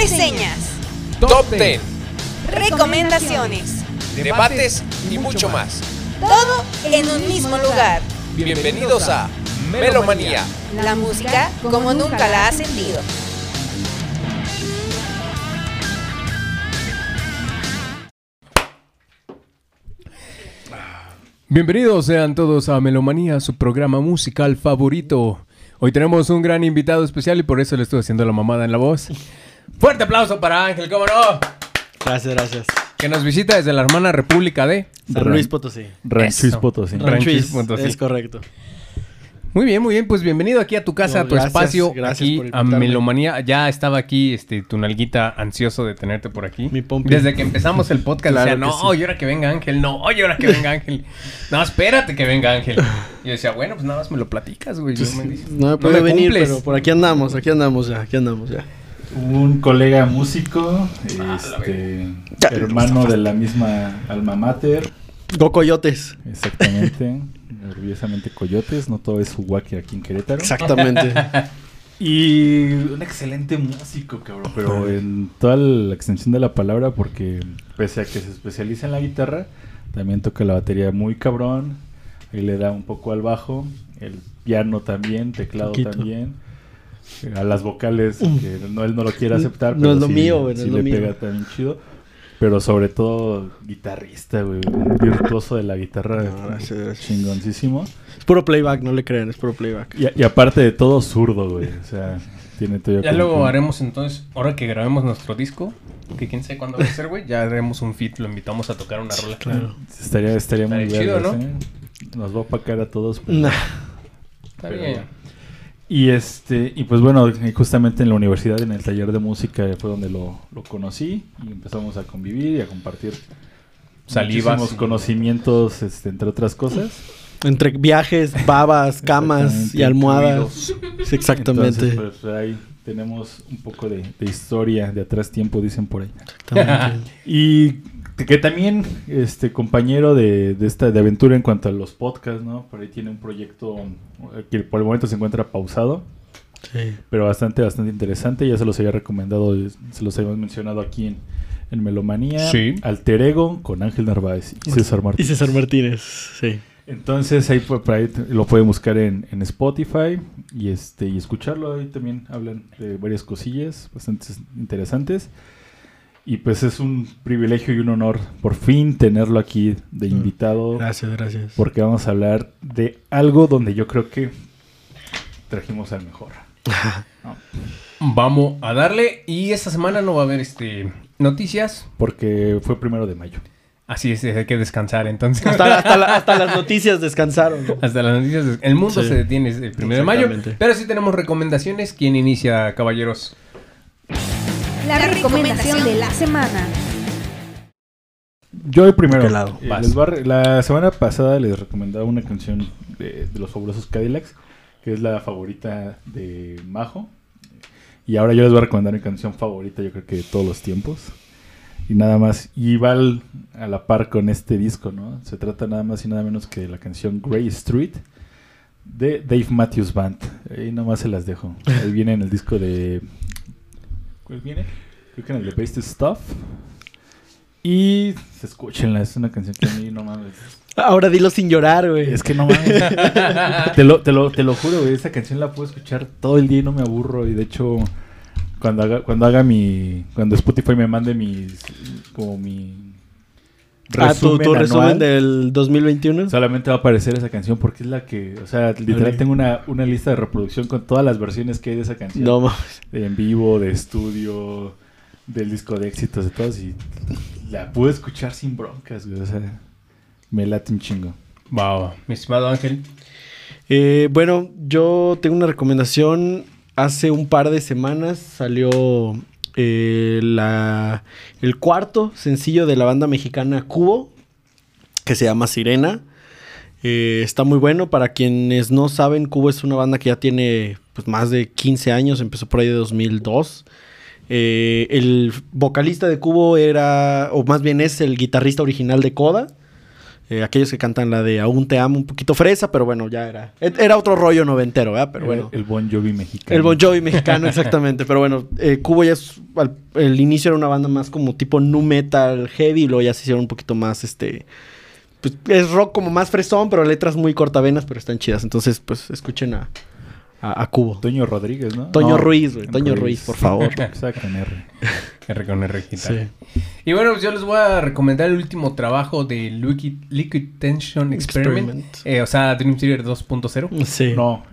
reseñas, Top 10, recomendaciones, debates y mucho más. todo en un mismo lugar. Bienvenidos a Melomanía. La música como nunca la has sentido. Bienvenidos sean todos a Melomanía, su programa musical favorito. Hoy tenemos un gran invitado especial y por eso le estoy haciendo la mamada en la voz. Fuerte aplauso para Ángel, ¿cómo no? Gracias, gracias. Que nos visita desde la hermana República de... San Luis Potosí. Ranchuis. Potosí. Ran- Ranchuis Potosí. es correcto. Muy bien, muy bien, pues bienvenido aquí a tu casa, No, a tu gracias, espacio, gracias aquí por a. Melomanía. Ya estaba aquí este, tu nalguita ansioso de tenerte por aquí. Mi pompi. Desde que empezamos el podcast Claro decía, no, sí. y ahora que venga Ángel, no, y ahora que venga Ángel. No, espérate que venga Ángel. Y yo decía, bueno, pues nada más me lo platicas, güey. Pues, no me dices. no me puede venir, cumples. pero por aquí andamos, aquí andamos ya, aquí andamos ya. Un colega músico, Ah, este, hermano de la misma alma mater, Go Coyotes. exactamente, orgullosamente Coyotes, no todo es Huaki aquí en Querétaro. Exactamente. Y un excelente músico, cabrón, pero en toda la extensión de la palabra, porque pese a que se especializa en la guitarra, también toca la batería muy cabrón, ahí le da un poco al bajo, el piano también, teclado Poquito. también, a las vocales, que no, él no lo quiere aceptar, No pero es lo sí- mío, güey, no sí es lo le mío. pega también chido. Pero sobre todo guitarrista, güey, un virtuoso de la guitarra No, gracias, gracias. chingoncísimo. es puro playback, no le crean, es puro playback. Y, y aparte de todo, zurdo, güey. O sea, tiene todo Ya luego haremos entonces, ahora que grabemos nuestro disco, que quién sabe cuándo va a ser, güey, ya haremos un fit, lo invitamos a tocar una rola. Claro. Estaría, estaría muy chido, vergas, ¿no? ¿eh? Nos va a opacar a todos. pero- Nah. Está Pero bien. Y este, y pues bueno, justamente en la universidad, en el taller de música, fue donde lo, lo conocí y empezamos a convivir y a compartir Salivas conocimientos, este, entre otras cosas. Entre viajes, babas, camas y almohadas. Sí, exactamente. Entonces, pues ahí tenemos un poco de, de historia de atrás tiempo, dicen por ahí. Exactamente. Y que, también, este compañero de, de esta de aventura en cuanto a los podcasts, ¿no? Por ahí tiene un proyecto eh, que por el momento se encuentra pausado, Sí. pero bastante, bastante interesante. Ya se los había recomendado, se los habíamos mencionado aquí en, en Melomanía. Sí. Alter Ego con Ángel Narváez y César Y Martínez. César Martínez, sí. Entonces ahí, por ahí lo pueden buscar en, en Spotify y este y escucharlo. Ahí también hablan de varias cosillas bastante interesantes. Y pues es un privilegio y un honor por fin tenerlo aquí de Mm. invitado. Gracias, gracias. Porque vamos a hablar de algo donde yo creo que trajimos al mejor. ¿no? Vamos a darle y esta semana no va a haber este noticias. Porque fue primero de mayo. Así es, hay que descansar entonces. Hasta, hasta la- hasta las noticias descansaron. Hasta las noticias. El mundo Sí. se detiene el primero de mayo. Pero sí tenemos recomendaciones. ¿Quién inicia, caballeros? La recomendación de la semana. Yo el primero. ¿De qué lado? Eh, les a la semana pasada les recomendaba una canción de, de los fabulosos Cadillacs, que es la favorita de Majo. Y ahora yo les voy a recomendar mi canción favorita, yo creo que de todos los tiempos. Y nada más, y va al- a la par con este disco, ¿no? Se trata nada más y nada menos que de la canción Grey Street de Dave Matthews Band. Ahí nada más se las dejo. Ahí viene en el disco de... ¿Cuál viene? Creo que en el de Based Stuff. Y escúchenla, es una canción que a mí no mames. Ahora dilo sin llorar, güey. Es que no mames. te, lo, te, lo, te lo juro, güey. Esa canción la puedo escuchar todo el día y no me aburro. Y de hecho, cuando haga, cuando haga mi. Cuando Spotify me mande mis. Como mi. Ah, tu, tu anual, resumen del 2021. Solamente va a aparecer esa canción porque es la que. O sea, literal tengo una, una lista de reproducción con todas las versiones que hay de esa canción. No mames. De en vivo, de estudio, del disco de éxitos, de todos. Y la pude escuchar sin broncas, güey. O sea, me late un chingo. Wow, mi estimado Ángel. Eh, bueno, yo tengo una recomendación. Hace un par de semanas salió eh, la, el cuarto sencillo de la banda mexicana Cubo, que se llama Sirena. Eh, está muy bueno. Para quienes no saben, Cubo es una banda que ya tiene pues, más de 15 años. Empezó por ahí de 2002. Eh, el vocalista de Cubo era, o más bien es el guitarrista original de Coda. Eh, aquellos que cantan la de Aún te amo, un poquito fresa, pero bueno, ya era. Era otro rollo noventero, ¿verdad? Pero bueno. El Bon Jovi mexicano. El Bon Jovi mexicano, exactamente. Pero bueno, eh, Cubo ya es. al- el inicio era una banda más como tipo nu metal heavy. Y luego ya se hicieron un poquito más este. Pues es rock como más fresón, pero letras muy cortavenas, pero están chidas. Entonces, pues escuchen a, a, a Cubo. Toño Rodríguez, ¿no? Toño No, Ruiz, güey. Toño Ruiz, por favor. Exacto, en R. R con R. Sí. Y bueno, pues yo les voy a recomendar el último trabajo de Liquid, Liquid Tension Experiment. Experiment. Eh, o sea, Dream Theater 2.0. Sí. No.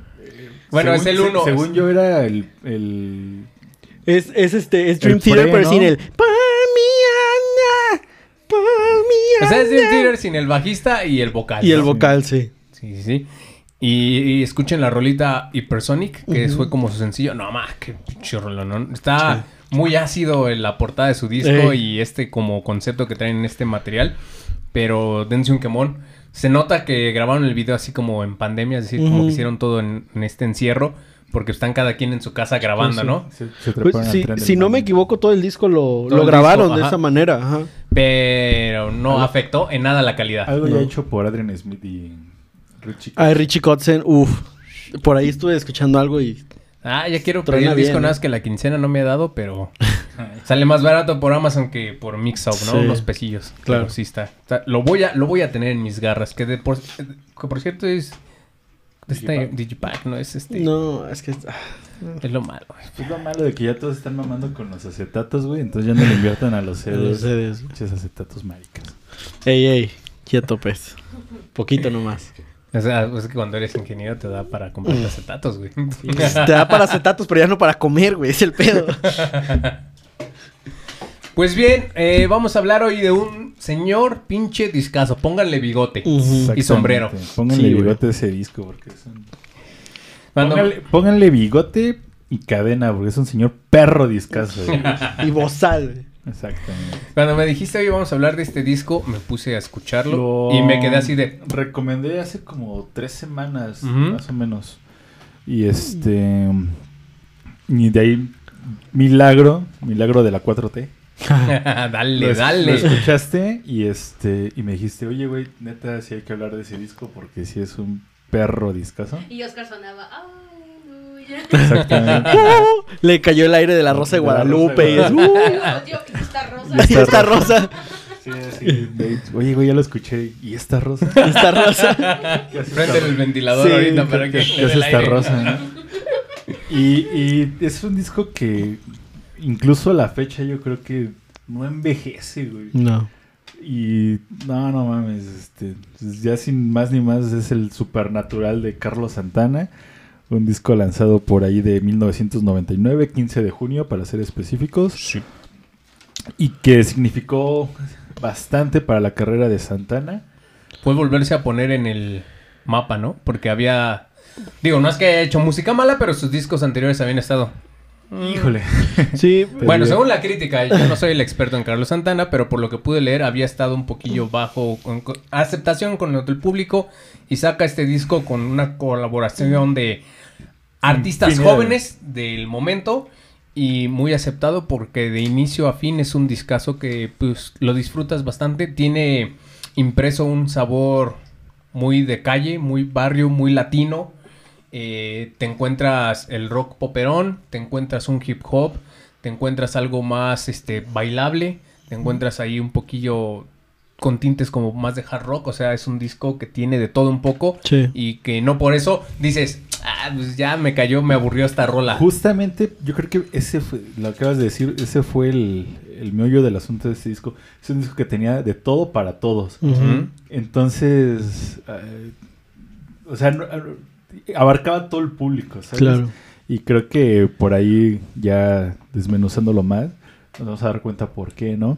Bueno, Según- es el se- uno. Según yo era el... el... Es, es este, es Dream El Theater, pre, pero ¿no? sin el. "Pa' mi Ana, pa' mi O sea, es Dream Ana". Theater sin el bajista y el vocal. Y el ¿no? vocal, sí. Sí, sí, sí. Y, y escuchen la rolita Hypersonic, que fue como su sencillo. No, más, qué pinche rolón, ¿no? Está muy ácido en la portada de su disco Ey. y este como concepto que traen en este material. Pero dense un quemón. Se nota que grabaron el video así como en pandemia, es decir, como que hicieron todo en, en este encierro, porque están cada quien en su casa grabando, ¿no? Se, se Pues, si, si no me equivoco, todo el disco lo, lo el grabaron disco, de ajá. esa manera. Ajá. Pero no afectó en nada la calidad. Algo No. ya hecho por Adrian Smith y Richie. Ay, Richie Kotzen, uff. Por ahí estuve escuchando algo y. Ah, ya quiero pedir el disco, bien, nada más que la quincena no me ha dado, pero sale más barato por Amazon que por Mixup, ¿no? Sí. Unos pesillos. Claro. Sí está. O sea, lo voy a, lo voy a tener en mis garras, que de por, que por cierto es este Digipack. Digipack, no es este. No, es que. ah, Es lo malo. güey. Es lo malo de que ya todos están mamando con los acetatos, güey. Entonces ya no le invierten a los los CDs. Pinches acetatos maricas. Ey, ey, quieto, pues. Poquito nomás. O sea, pues es que cuando eres ingeniero te da para comprar acetatos, güey. Te da para acetatos, pero ya no para comer, güey. Es el pedo. Pues bien, eh, vamos a hablar hoy de un señor pinche discazo. Pónganle bigote y sombrero. Pónganle Sí, bigote a ese disco porque es un... Cuando- Pónganle, pónganle bigote y cadena porque es un señor perro discazo. güey. Y bozal, güey. Exactamente. Cuando me dijiste hoy vamos a hablar de este disco, me puse a escucharlo Lo y me quedé así de... Recomendé hace como tres semanas, más o menos. Y este... Y de ahí, milagro, milagro de la 4T. dale, Lo dale. Lo escuchaste y este y me dijiste, oye, güey, neta, sí hay que hablar de ese disco porque sí es un perro discazo. Y Oscar sonaba, aleluya. Exactamente. Uh, le cayó el aire de la Rosa de De la Rosa de Guadalupe. y es, uh, esta rosa. y esta rosa. Sí, sí, de- oye, güey, ya lo escuché. ¿Y esta rosa? Esta rosa. ¿Qué hace Prende el ventilador Sí, ahorita ¿qué- para que... qué- esta aire. rosa? no? Y, y es un disco que incluso a la fecha yo creo que no envejece, güey. No. Y no, no mames, este, ya sin más ni más es el Supernatural de Carlos Santana, un disco lanzado por ahí de 1999, 15 de junio para ser específicos, y que significó bastante para la carrera de Santana. Puede volverse a poner en el mapa, ¿no? Porque había... Digo, no es que haya hecho música mala, pero sus discos anteriores habían estado... Híjole. Sí, Pero bueno, según la crítica, yo no soy el experto en Carlos Santana, pero por lo que pude leer, había estado un poquillo bajo con, con- aceptación con el público y saca este disco con una colaboración de artistas Infinidad. jóvenes del momento y muy aceptado porque de inicio a fin es un discazo que pues lo disfrutas bastante, tiene impreso un sabor muy de calle, muy barrio, muy latino. Eh, te encuentras el rock poperón, te encuentras un hip hop, te encuentras algo más este bailable, te encuentras ahí un poquillo con tintes como más de hard rock, o sea, es un disco que tiene de todo un poco Sí. y que no por eso dices, ah, pues ya me cayó, me aburrió esta rola. Justamente, yo creo que ese fue, lo acabas de decir, ese fue el, el meollo del asunto de este disco. Es un disco que tenía de todo para todos. Entonces, eh, o sea, no- abarcaba todo el público, ¿sabes? Claro. Y creo que por ahí, ya desmenuzándolo más, nos vamos a dar cuenta por qué, ¿no?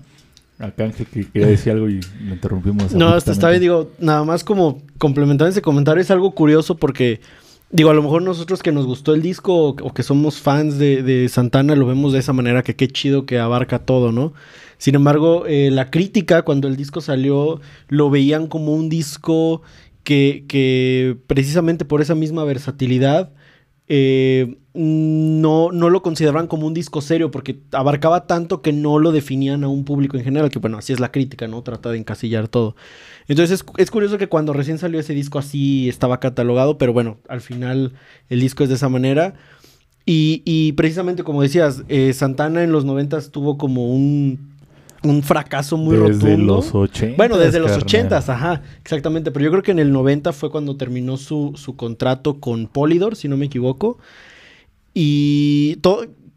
Acá Ángel que quería decir algo y lo interrumpimos. No, esto está bien, digo, nada más como complementando ese comentario, es algo curioso porque, digo, a lo mejor nosotros que nos gustó el disco o, que somos fans de, de Santana lo vemos de esa manera, que qué chido que abarca todo, ¿no? Sin embargo, eh, la crítica cuando el disco salió lo veían como un disco que, que precisamente por esa misma versatilidad eh, no, no lo consideraban como un disco serio porque abarcaba tanto que no lo definían a un público en general, que bueno, así es la crítica, ¿no? Trata de encasillar todo. Entonces es, curioso que cuando recién salió ese disco así estaba catalogado, pero bueno, al final el disco es de esa manera. Y, y precisamente como decías, eh, Santana en los 90 tuvo como un, un fracaso muy Desde rotundo. los 80. Bueno, desde los carnal. 80, ajá, exactamente. Pero yo creo que en el 90 fue cuando terminó su, su contrato con Polydor, si no me equivoco. Y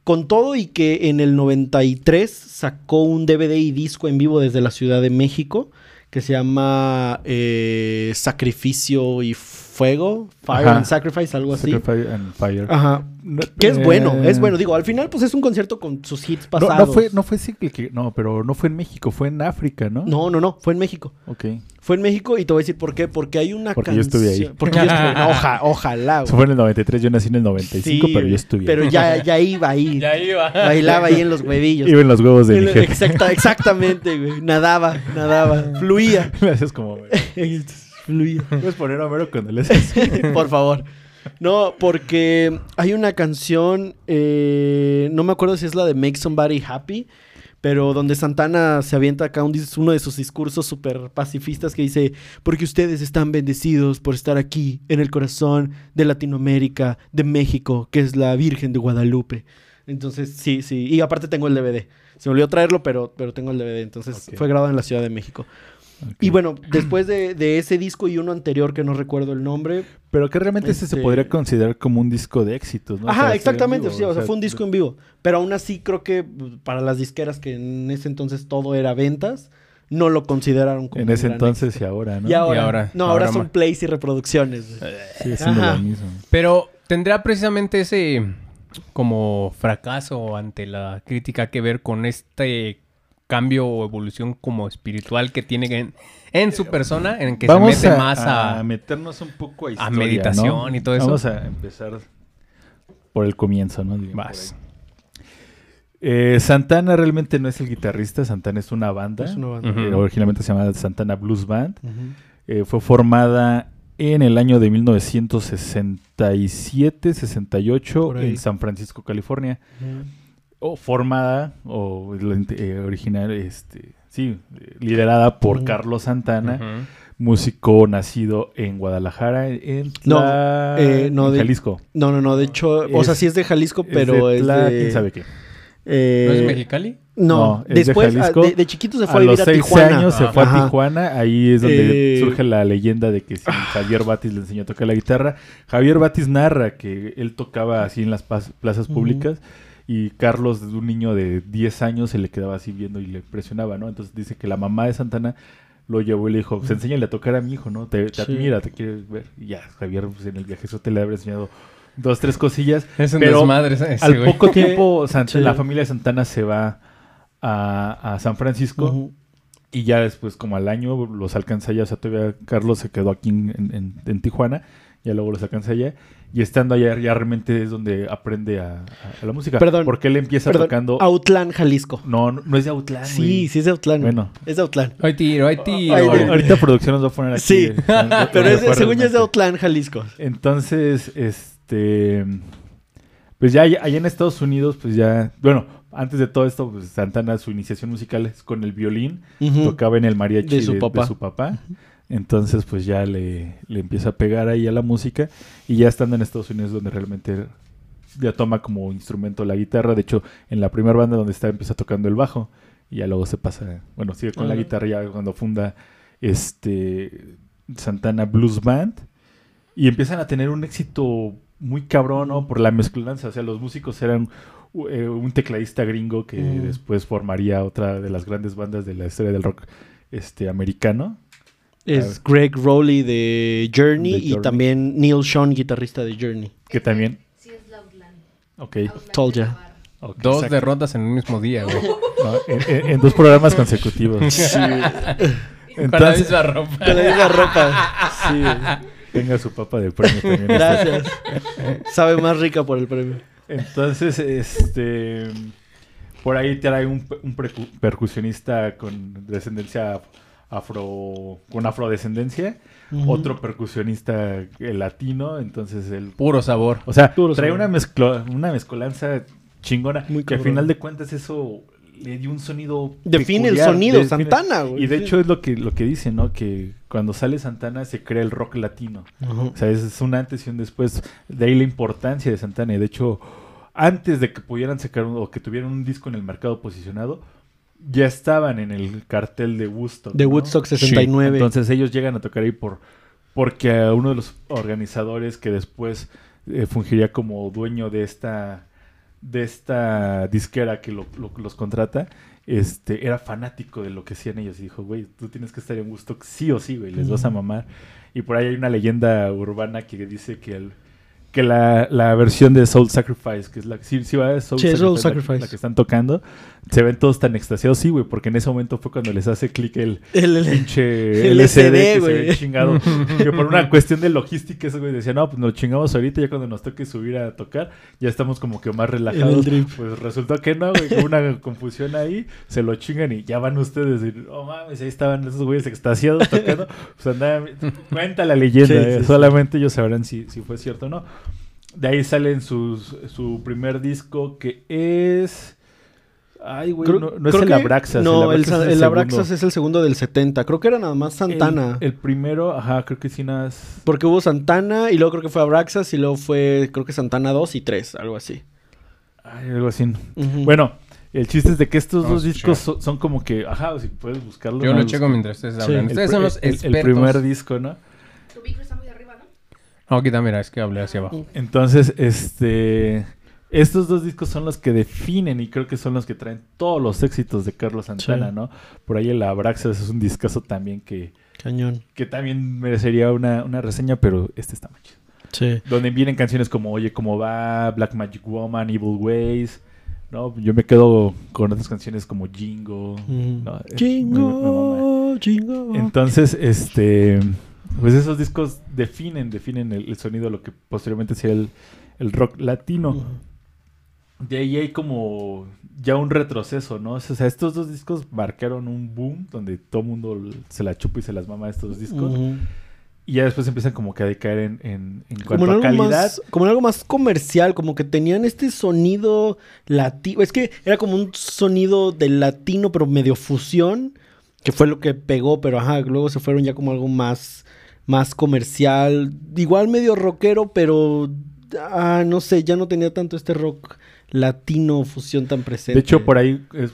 con todo y que en el 93 sacó un DVD y disco en vivo desde la Ciudad de México que se llama eh, Sacrificio y Fuego, Fire Ajá. and Sacrifice, algo así. Sacrifice and Fire. Ajá. No, Que es bueno, eh, es bueno. Digo, al final pues es un concierto con sus hits No, pasados. no fue, no fue sí que- que- no, pero no fue en México, fue en África, ¿no? no, no, no, fue en México. Ok. Fue en México y te voy a decir por qué. Porque hay una Porque yo estuve ahí. Porque yo estuve no, oja- ojalá. Eso güey. fue en el 93, yo nací en el 95, Sí, pero yo estuve Pero ahí. ya, ya iba ahí. Ya iba. Bailaba ahí en los huevillos. Iba en los huevos de mi jefe. exacta- exactamente, güey. Nadaba, nadaba. Fluía. Haces como... güey. Puedes poner a Homero cuando le Por favor. No, porque hay una canción, eh, no me acuerdo si es la de Make Somebody Happy, pero donde Santana se avienta acá un uno de sus discursos súper pacifistas que dice, porque ustedes están bendecidos por estar aquí, en el corazón de Latinoamérica, de México, que es la Virgen de Guadalupe. Entonces, sí, sí. Y aparte tengo el DVD. Se me olvidó traerlo, pero, pero tengo el DVD. Entonces, fue grabado en la Ciudad de México. Y bueno, después de, de ese disco y uno anterior que no recuerdo el nombre, Pero que realmente ese se Este- podría considerar como un disco de éxitos, ¿no? O Ajá, sea, exactamente, sí, o sea, fue un disco en vivo. Pero aún así creo que pues, para las disqueras que en ese entonces todo era ventas, no lo consideraron como En un ese gran entonces éxito. y ahora, ¿no? Y ahora, Y ahora- no, ahora, ahora son plays y reproducciones. siendo Ajá. lo mismo. Pero tendrá precisamente ese como fracaso ante la crítica que ver con este cambio o evolución como espiritual que tiene en, en su persona, en que Vamos se mete a, más a... a meternos un poco a, historia, meditación ¿no? y todo eso. Vamos a empezar por el comienzo, ¿no? Vas. Eh, Santana realmente no es el guitarrista, Santana es una banda. Es una banda. Ujú. Eh, originalmente se llamaba Santana Blues Band. Eh, fue formada en el año de 1967-68 Por ahí. en San Francisco, California. Ujú. O formada, o eh, original, este, sí, liderada por Ujú. Carlos Santana, Ujú. músico nacido en Guadalajara, en, No, Tla- eh, no, en de- Jalisco. No, no, no, de hecho, o Es- sea, sí es de Jalisco, Es pero de es Tla- de... ¿Quién sabe qué? eh, ¿No es Mexicali? No, No, es de después, ah, Jalisco. de, de chiquito se fue A a, vivir los a seis Tijuana. años se fue Ajá. a Tijuana, ahí es donde Eh, surge la leyenda de que si Javier Batis le enseñó a tocar la guitarra. Javier Batis narra que él tocaba así en las plazas públicas y Carlos, desde un niño de 10 años, se le quedaba así viendo y le impresionaba, ¿no? Entonces dice que la mamá de Santana lo llevó y le dijo, pues enséñale a tocar a mi hijo, ¿no? Te, te Sí. admira, te quiere ver. Y ya, Javier pues, en el viaje te le habría enseñado dos, tres cosillas. Es un Pero desmadre ese Al güey. poco tiempo, la familia de Santana se va a, a San Francisco. Y ya después, como al año, los alcanza allá. O sea, todavía Carlos se quedó aquí en, en- en Tijuana. Ya luego los alcanza allá. Y estando allá, ya realmente es donde aprende a, a- a la música. Perdón, Porque él empieza Perdón, tocando. Autlán, Jalisco. No, no, no es de Autlán. Sí, güey. sí es de Autlán. Bueno. Es de Autlán. Hay tiro, hay tiro. De- Ahorita producción nos va a poner aquí. Sí, eh, Pero es de- según yo es de. Autlán, Jalisco. Entonces, este. Pues ya allá en Estados Unidos, pues ya. Bueno, antes de todo esto, pues Santana, su iniciación musical es con el violín. Tocaba en el mariachi De su papá. su papá. Entonces, pues ya le, le empieza a pegar ahí a la música. Y ya estando en Estados Unidos, donde realmente ya toma como instrumento la guitarra. De hecho, en la primera banda donde está, empieza tocando el bajo. Y ya luego se pasa, bueno, sigue con la guitarra ya cuando funda este Santana Blues Band. Y empiezan a tener un éxito muy cabrón, ¿no? Por la mezclanza. O sea, los músicos eran eh, un tecladista gringo que después formaría otra de las grandes bandas de la historia del rock este americano. Es Greg Rowley de Journey De y también Neil Sean, guitarrista de Journey. Que también. Sí, es Loudland. Ok. Told de ya. Dos exacto. derrotas en un mismo día, güey. No, en, en- en dos programas consecutivos. Con la Entonces, misma ropa. Con la misma ropa. Sí. tenga su papa de premio también. Gracias. Sabe más rica por el premio. Entonces, este. Por ahí trae un, un percu- percusionista con descendencia afro con afrodescendencia, Ujú. otro percusionista latino, entonces él Puro sabor. o sea, Puro trae sabor. una mezcla, una mezcolanza chingona Muy que al final de cuentas eso le dio un sonido Define el sonido, define- Santana, güey. Y de Sí. hecho es lo que lo que dice, ¿no? Que cuando sale Santana se crea el rock latino. O sea, es, es un antes y un después. De ahí la importancia de Santana. Y de hecho, antes de que pudieran sacar un- o que tuvieran un disco en el mercado posicionado, ya estaban en el cartel de Woodstock. De ¿no? Woodstock 69. Entonces ellos llegan a tocar ahí por porque a uno de los organizadores que después eh, fungiría como dueño de esta de esta disquera que lo- lo- los contrata, este era fanático de lo que hacían ellos y dijo, güey, tú tienes que estar en Woodstock sí o sí, güey, les vas a mamar. Y por ahí hay una leyenda urbana que dice que el que la, la versión de Soul Sacrifice, que es la sí, sí va, Soul Sí, Sacrifice, Soul la- Sacrifice. La, que están tocando, se ven todos tan extasiados, sí, güey, porque en ese momento fue cuando les hace clic el, El- pinche LCD LCD, que se güey. chingado. que por una cuestión de logística, ese güey decía, no, pues nos chingamos ahorita, ya cuando nos toque subir a tocar, ya estamos como que más relajados. Pues resultó que no, güey, que hubo una confusión ahí, se lo chingan y ya van ustedes. Y, oh mames, ahí estaban esos güeyes extasiados tocando. Pues andaban, cuenta la leyenda, Sí, eh, sí, sí. solamente ellos sabrán si, si fue cierto o no. De ahí salen sus, su primer disco que es. Ay, güey, no, no es el Abraxas. No, el, Abraxas Sa- es el segundo. Abraxas es el segundo del 70. Creo que era nada más Santana. El, el primero, ajá, creo que sí nada. es- Porque hubo Santana y luego creo que fue Abraxas y luego fue, creo que Santana 2 y 3, algo así. Ay, algo así. Bueno, el chiste es de que estos dos discos son, son como que, ajá, si puedes buscarlo. Yo no lo checo mientras ustedes Sí. hablan. el Ustedes pr- son los el- el expertos. primer disco, ¿no? Tu micro está muy arriba, ¿no? No, aquí también, mira, es que hablé hacia abajo. Entonces, este. Estos dos discos son los que definen y creo que son los que traen todos los éxitos de Carlos Santana, Sí. ¿no? Por ahí el Abraxas es un discazo también que, Cañón. que también merecería una, una reseña, pero este está más chido. Sí. Donde vienen canciones como Oye, ¿cómo va? Black Magic Woman, Evil Ways. ¿no? Yo me quedo con otras canciones como Jingo. Ujú. ¿no? Jingo, jingo. Entonces, este. Pues esos discos definen, definen el, el sonido de lo que posteriormente sería el, el rock latino. De ahí hay como ya un retroceso, ¿no? O sea, estos dos discos marcaron un boom donde todo el mundo se la chupa y se las mama a estos discos. Y ya después empiezan como que a decaer en, en, en Como cuanto en, a calidad. más, como en algo más comercial, como que tenían este sonido latino. Es que era como un sonido de latino, pero medio fusión, que fue lo que pegó, pero ajá, luego se fueron ya como algo más, más comercial. Igual medio rockero, pero ah, no sé, ya no tenía tanto este rock latino fusión tan presente. De hecho, por ahí es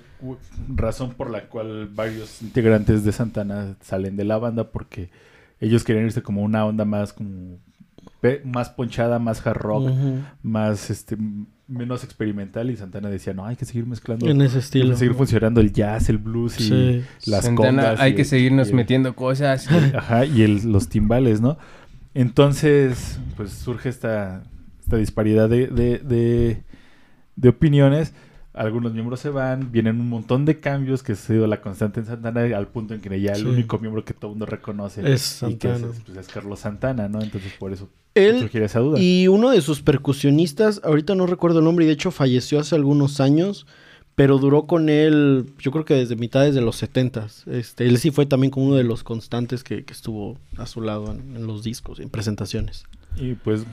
razón por la cual varios integrantes de Santana salen de la banda porque ellos querían irse como una onda más como más ponchada, más hard rock, más este menos experimental y Santana decía, "No, hay que seguir mezclando En ese hay estilo. que seguir funcionando el jazz, el blues y Sí. las Santana, congas hay y que el- seguirnos y el- metiendo cosas. Ajá, y el- los timbales, ¿no? Entonces, pues surge esta, esta disparidad de, de, de- de opiniones. Algunos miembros se van, vienen un montón de cambios que ha sido la constante en Santana al punto en que ya el Sí. único miembro que todo el mundo reconoce Es y que es, Santana. pues, es Carlos Santana, ¿no? Entonces por eso Él esa duda. Y uno de sus percusionistas, ahorita no recuerdo el nombre y de hecho falleció hace algunos años, pero duró con él, yo creo que desde mitades de los setentas. Este, él sí fue también como uno de los constantes que, que estuvo a su lado en, en los discos, en presentaciones. Y pues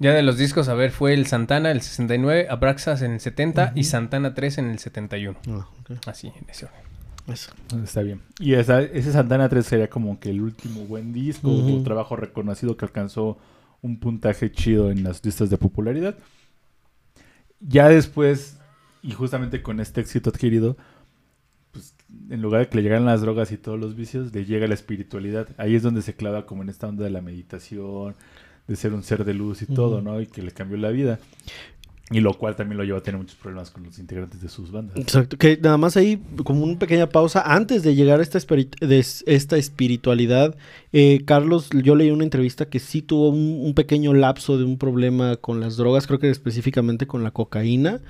Ya de los discos, a ver, fue el Santana el 69, Abraxas en el 70 y Santana 3 en el 71. Ah. Así, en ese orden. Eso. Está bien. Y esa, ese Santana 3 sería como que el último buen disco Ujú. o trabajo reconocido que alcanzó un puntaje chido en las listas de popularidad. Ya después, y justamente con este éxito adquirido, pues en lugar de que le llegaran las drogas y todos los vicios, le llega la espiritualidad. Ahí es donde se clava como en esta onda de la meditación, de ser un ser de luz y todo. ¿no? Y que le cambió la vida. Y lo cual también lo lleva a tener muchos problemas con los integrantes de sus bandas. Exacto. Que nada más ahí, como una pequeña pausa, antes de llegar a esta, de esta espiritualidad, eh, Carlos, yo leí una entrevista que sí tuvo un, un pequeño lapso de un problema con las drogas, creo que específicamente con la cocaína.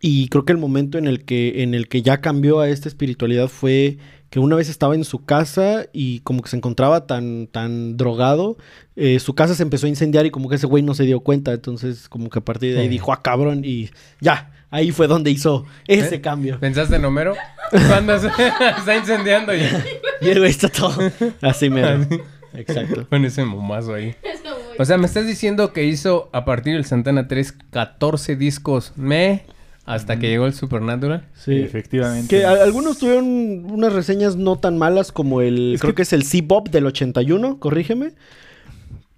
Y creo que el momento en el que, en el que ya cambió a esta espiritualidad fue que una vez estaba en su casa y como que se encontraba tan, tan drogado, eh, su casa se empezó a incendiar y como que ese güey no se dio cuenta. Entonces como que a partir de ahí Sí. dijo, ah, cabrón, y ya, ahí fue donde hizo ese ¿Eh? cambio. ¿Pensaste en Homero? Cuando se está incendiando ya. Y el güey está todo así mero. Exacto. Con ese momazo ahí. O sea, me estás diciendo que hizo a partir del Santana 3 14 discos me hasta que llegó el Supernatural. Sí. Efectivamente. Que a- algunos tuvieron unas reseñas no tan malas como el, Es creo que- que es el C-Bop del 81, corrígeme.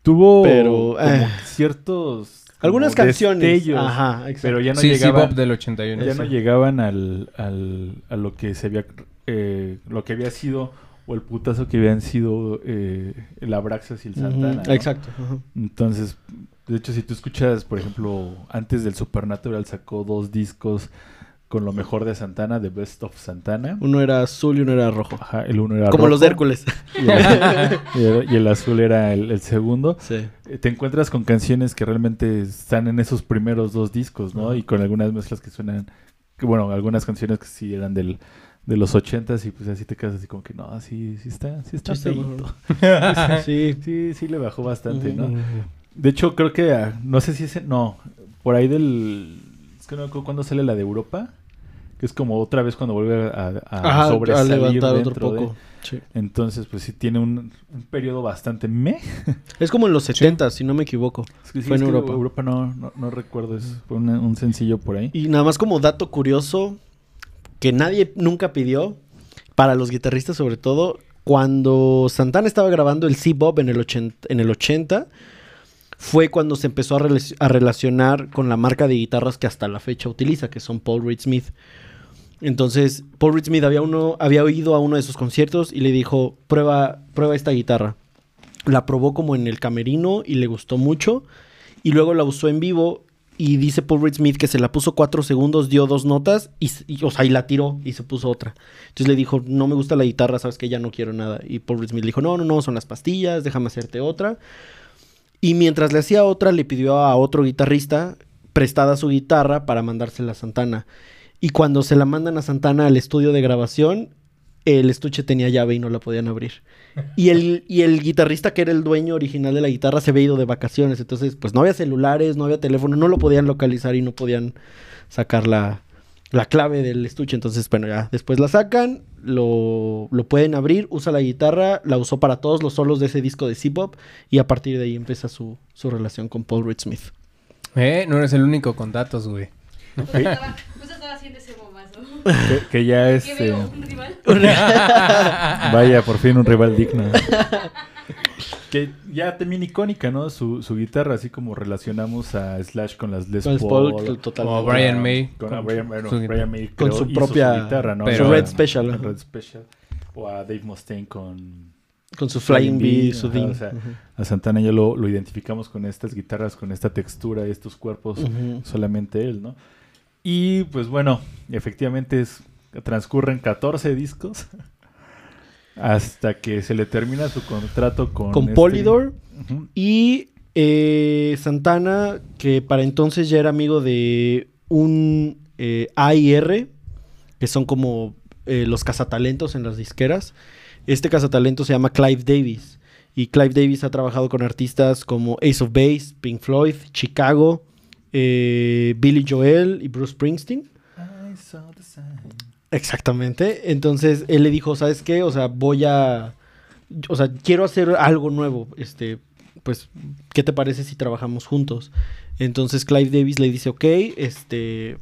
Tuvo Pero, como eh. ciertos... Algunas canciones. destellos, Ajá, exacto. Pero ya no sí, sí, llegaban... Bob del 81. ya no sí. llegaban al, al- a lo que se había eh, lo que había sido o el putazo que habían sido eh, el Abraxas y el Ujú, Santana ¿no? Exacto. ajá. entonces de hecho si tú escuchas por ejemplo antes del Supernatural sacó dos discos con lo mejor de Santana The Best of Santana Uno era azul y uno era rojo. Ajá, el uno era Como los de Hércules. y el, y azul era el, el segundo Sí. Eh, te encuentras con canciones que realmente están en esos primeros dos discos, ¿no? Y con algunas mezclas que suenan, que bueno, algunas canciones que sí eran del, de los ochentas y pues así te quedas así como que no, sí, sí está, sí está Sí. Sí. Sí, sí le bajó bastante, ¿no? De hecho, creo que, ah, no sé si ese, no, por ahí del, es que no me acuerdo cuándo sale la de Europa, que es como otra vez cuando vuelve a, a Ajá, a sobresalir levantar otro dentro de- poco. Sí. Entonces, pues sí tiene un, un periodo bastante meh. Es como en los 70, si no me equivoco. Es que sí, Fue es en que Europa. no, no, no recuerdo, es, fue una- un sencillo por ahí. Y nada más como dato curioso, que nadie nunca pidió, para los guitarristas sobre todo, cuando Santana estaba grabando el C-Bob en, el 80 en el 80, fue cuando se empezó a, rela- a relacionar con la marca de guitarras que hasta la fecha utiliza, que son Paul Reed Smith. Entonces, Paul Reed Smith había, uno, había oído a uno de sus conciertos y le dijo, prueba, prueba esta guitarra. La probó como en el camerino y le gustó mucho. Y luego la usó en vivo y dice Paul Reed Smith que se la puso cuatro segundos, dio dos notas y, y, o sea, y la tiró y se puso otra. Entonces le dijo, no me gusta la guitarra, sabes que ya no quiero nada. Y Paul Reed Smith le dijo, no, no, no, son las pastillas, déjame hacerte otra. Y mientras le hacía otra, le pidió a otro guitarrista prestada su guitarra para mandársela a Santana. Y cuando se la mandan a Santana al estudio de grabación, el estuche tenía llave y no la podían abrir. Y el, y el guitarrista, que era el dueño original de la guitarra, se había ido de vacaciones. Entonces, pues no había celulares, no había teléfono, no lo podían localizar y no podían sacar la, la clave del estuche. Entonces, bueno, ya después la sacan, lo, lo pueden abrir, usa la guitarra, la usó para todos los solos de ese disco de C-Pop y a partir de ahí empieza su, su relación con Paul Reed Smith. Eh, no eres el único con datos, güey. Momazo. Que, que ya ¿Qué este veo? ¿Un rival? vaya por fin un rival digno. que ya también icónica, ¿no? Su, su guitarra, así como relacionamos a Slash con las Les Con Paul. Paul, total. Como Brian May. Con, a Brian, bueno, su- Brian May con su propia- guitarra, ¿no? pero- su Red Special. Red Special. O a Dave Mustaine con Con su Flying Bee, su Dean. o sea. A Santana ya lo, lo identificamos con estas guitarras, con esta textura, estos cuerpos, solamente él, ¿no? Y pues bueno, efectivamente es, transcurren 14 discos hasta que se le termina su contrato con... Con este- Polydor. Y eh, Santana, que para entonces ya era amigo de un eh, AIR, que son como eh, los cazatalentos en las disqueras. Este cazatalento se llama Clive Davis. Y Clive Davis ha trabajado con artistas como Ace of Base, Pink Floyd, Chicago, eh, Billy Joel y Bruce Springsteen. I saw the sign. Exactamente. Entonces él le dijo, ¿sabes qué? O sea, voy a... O sea, quiero hacer algo nuevo. Este, pues, ¿qué te parece si trabajamos juntos? Entonces Clive Davis le dice, ok, este,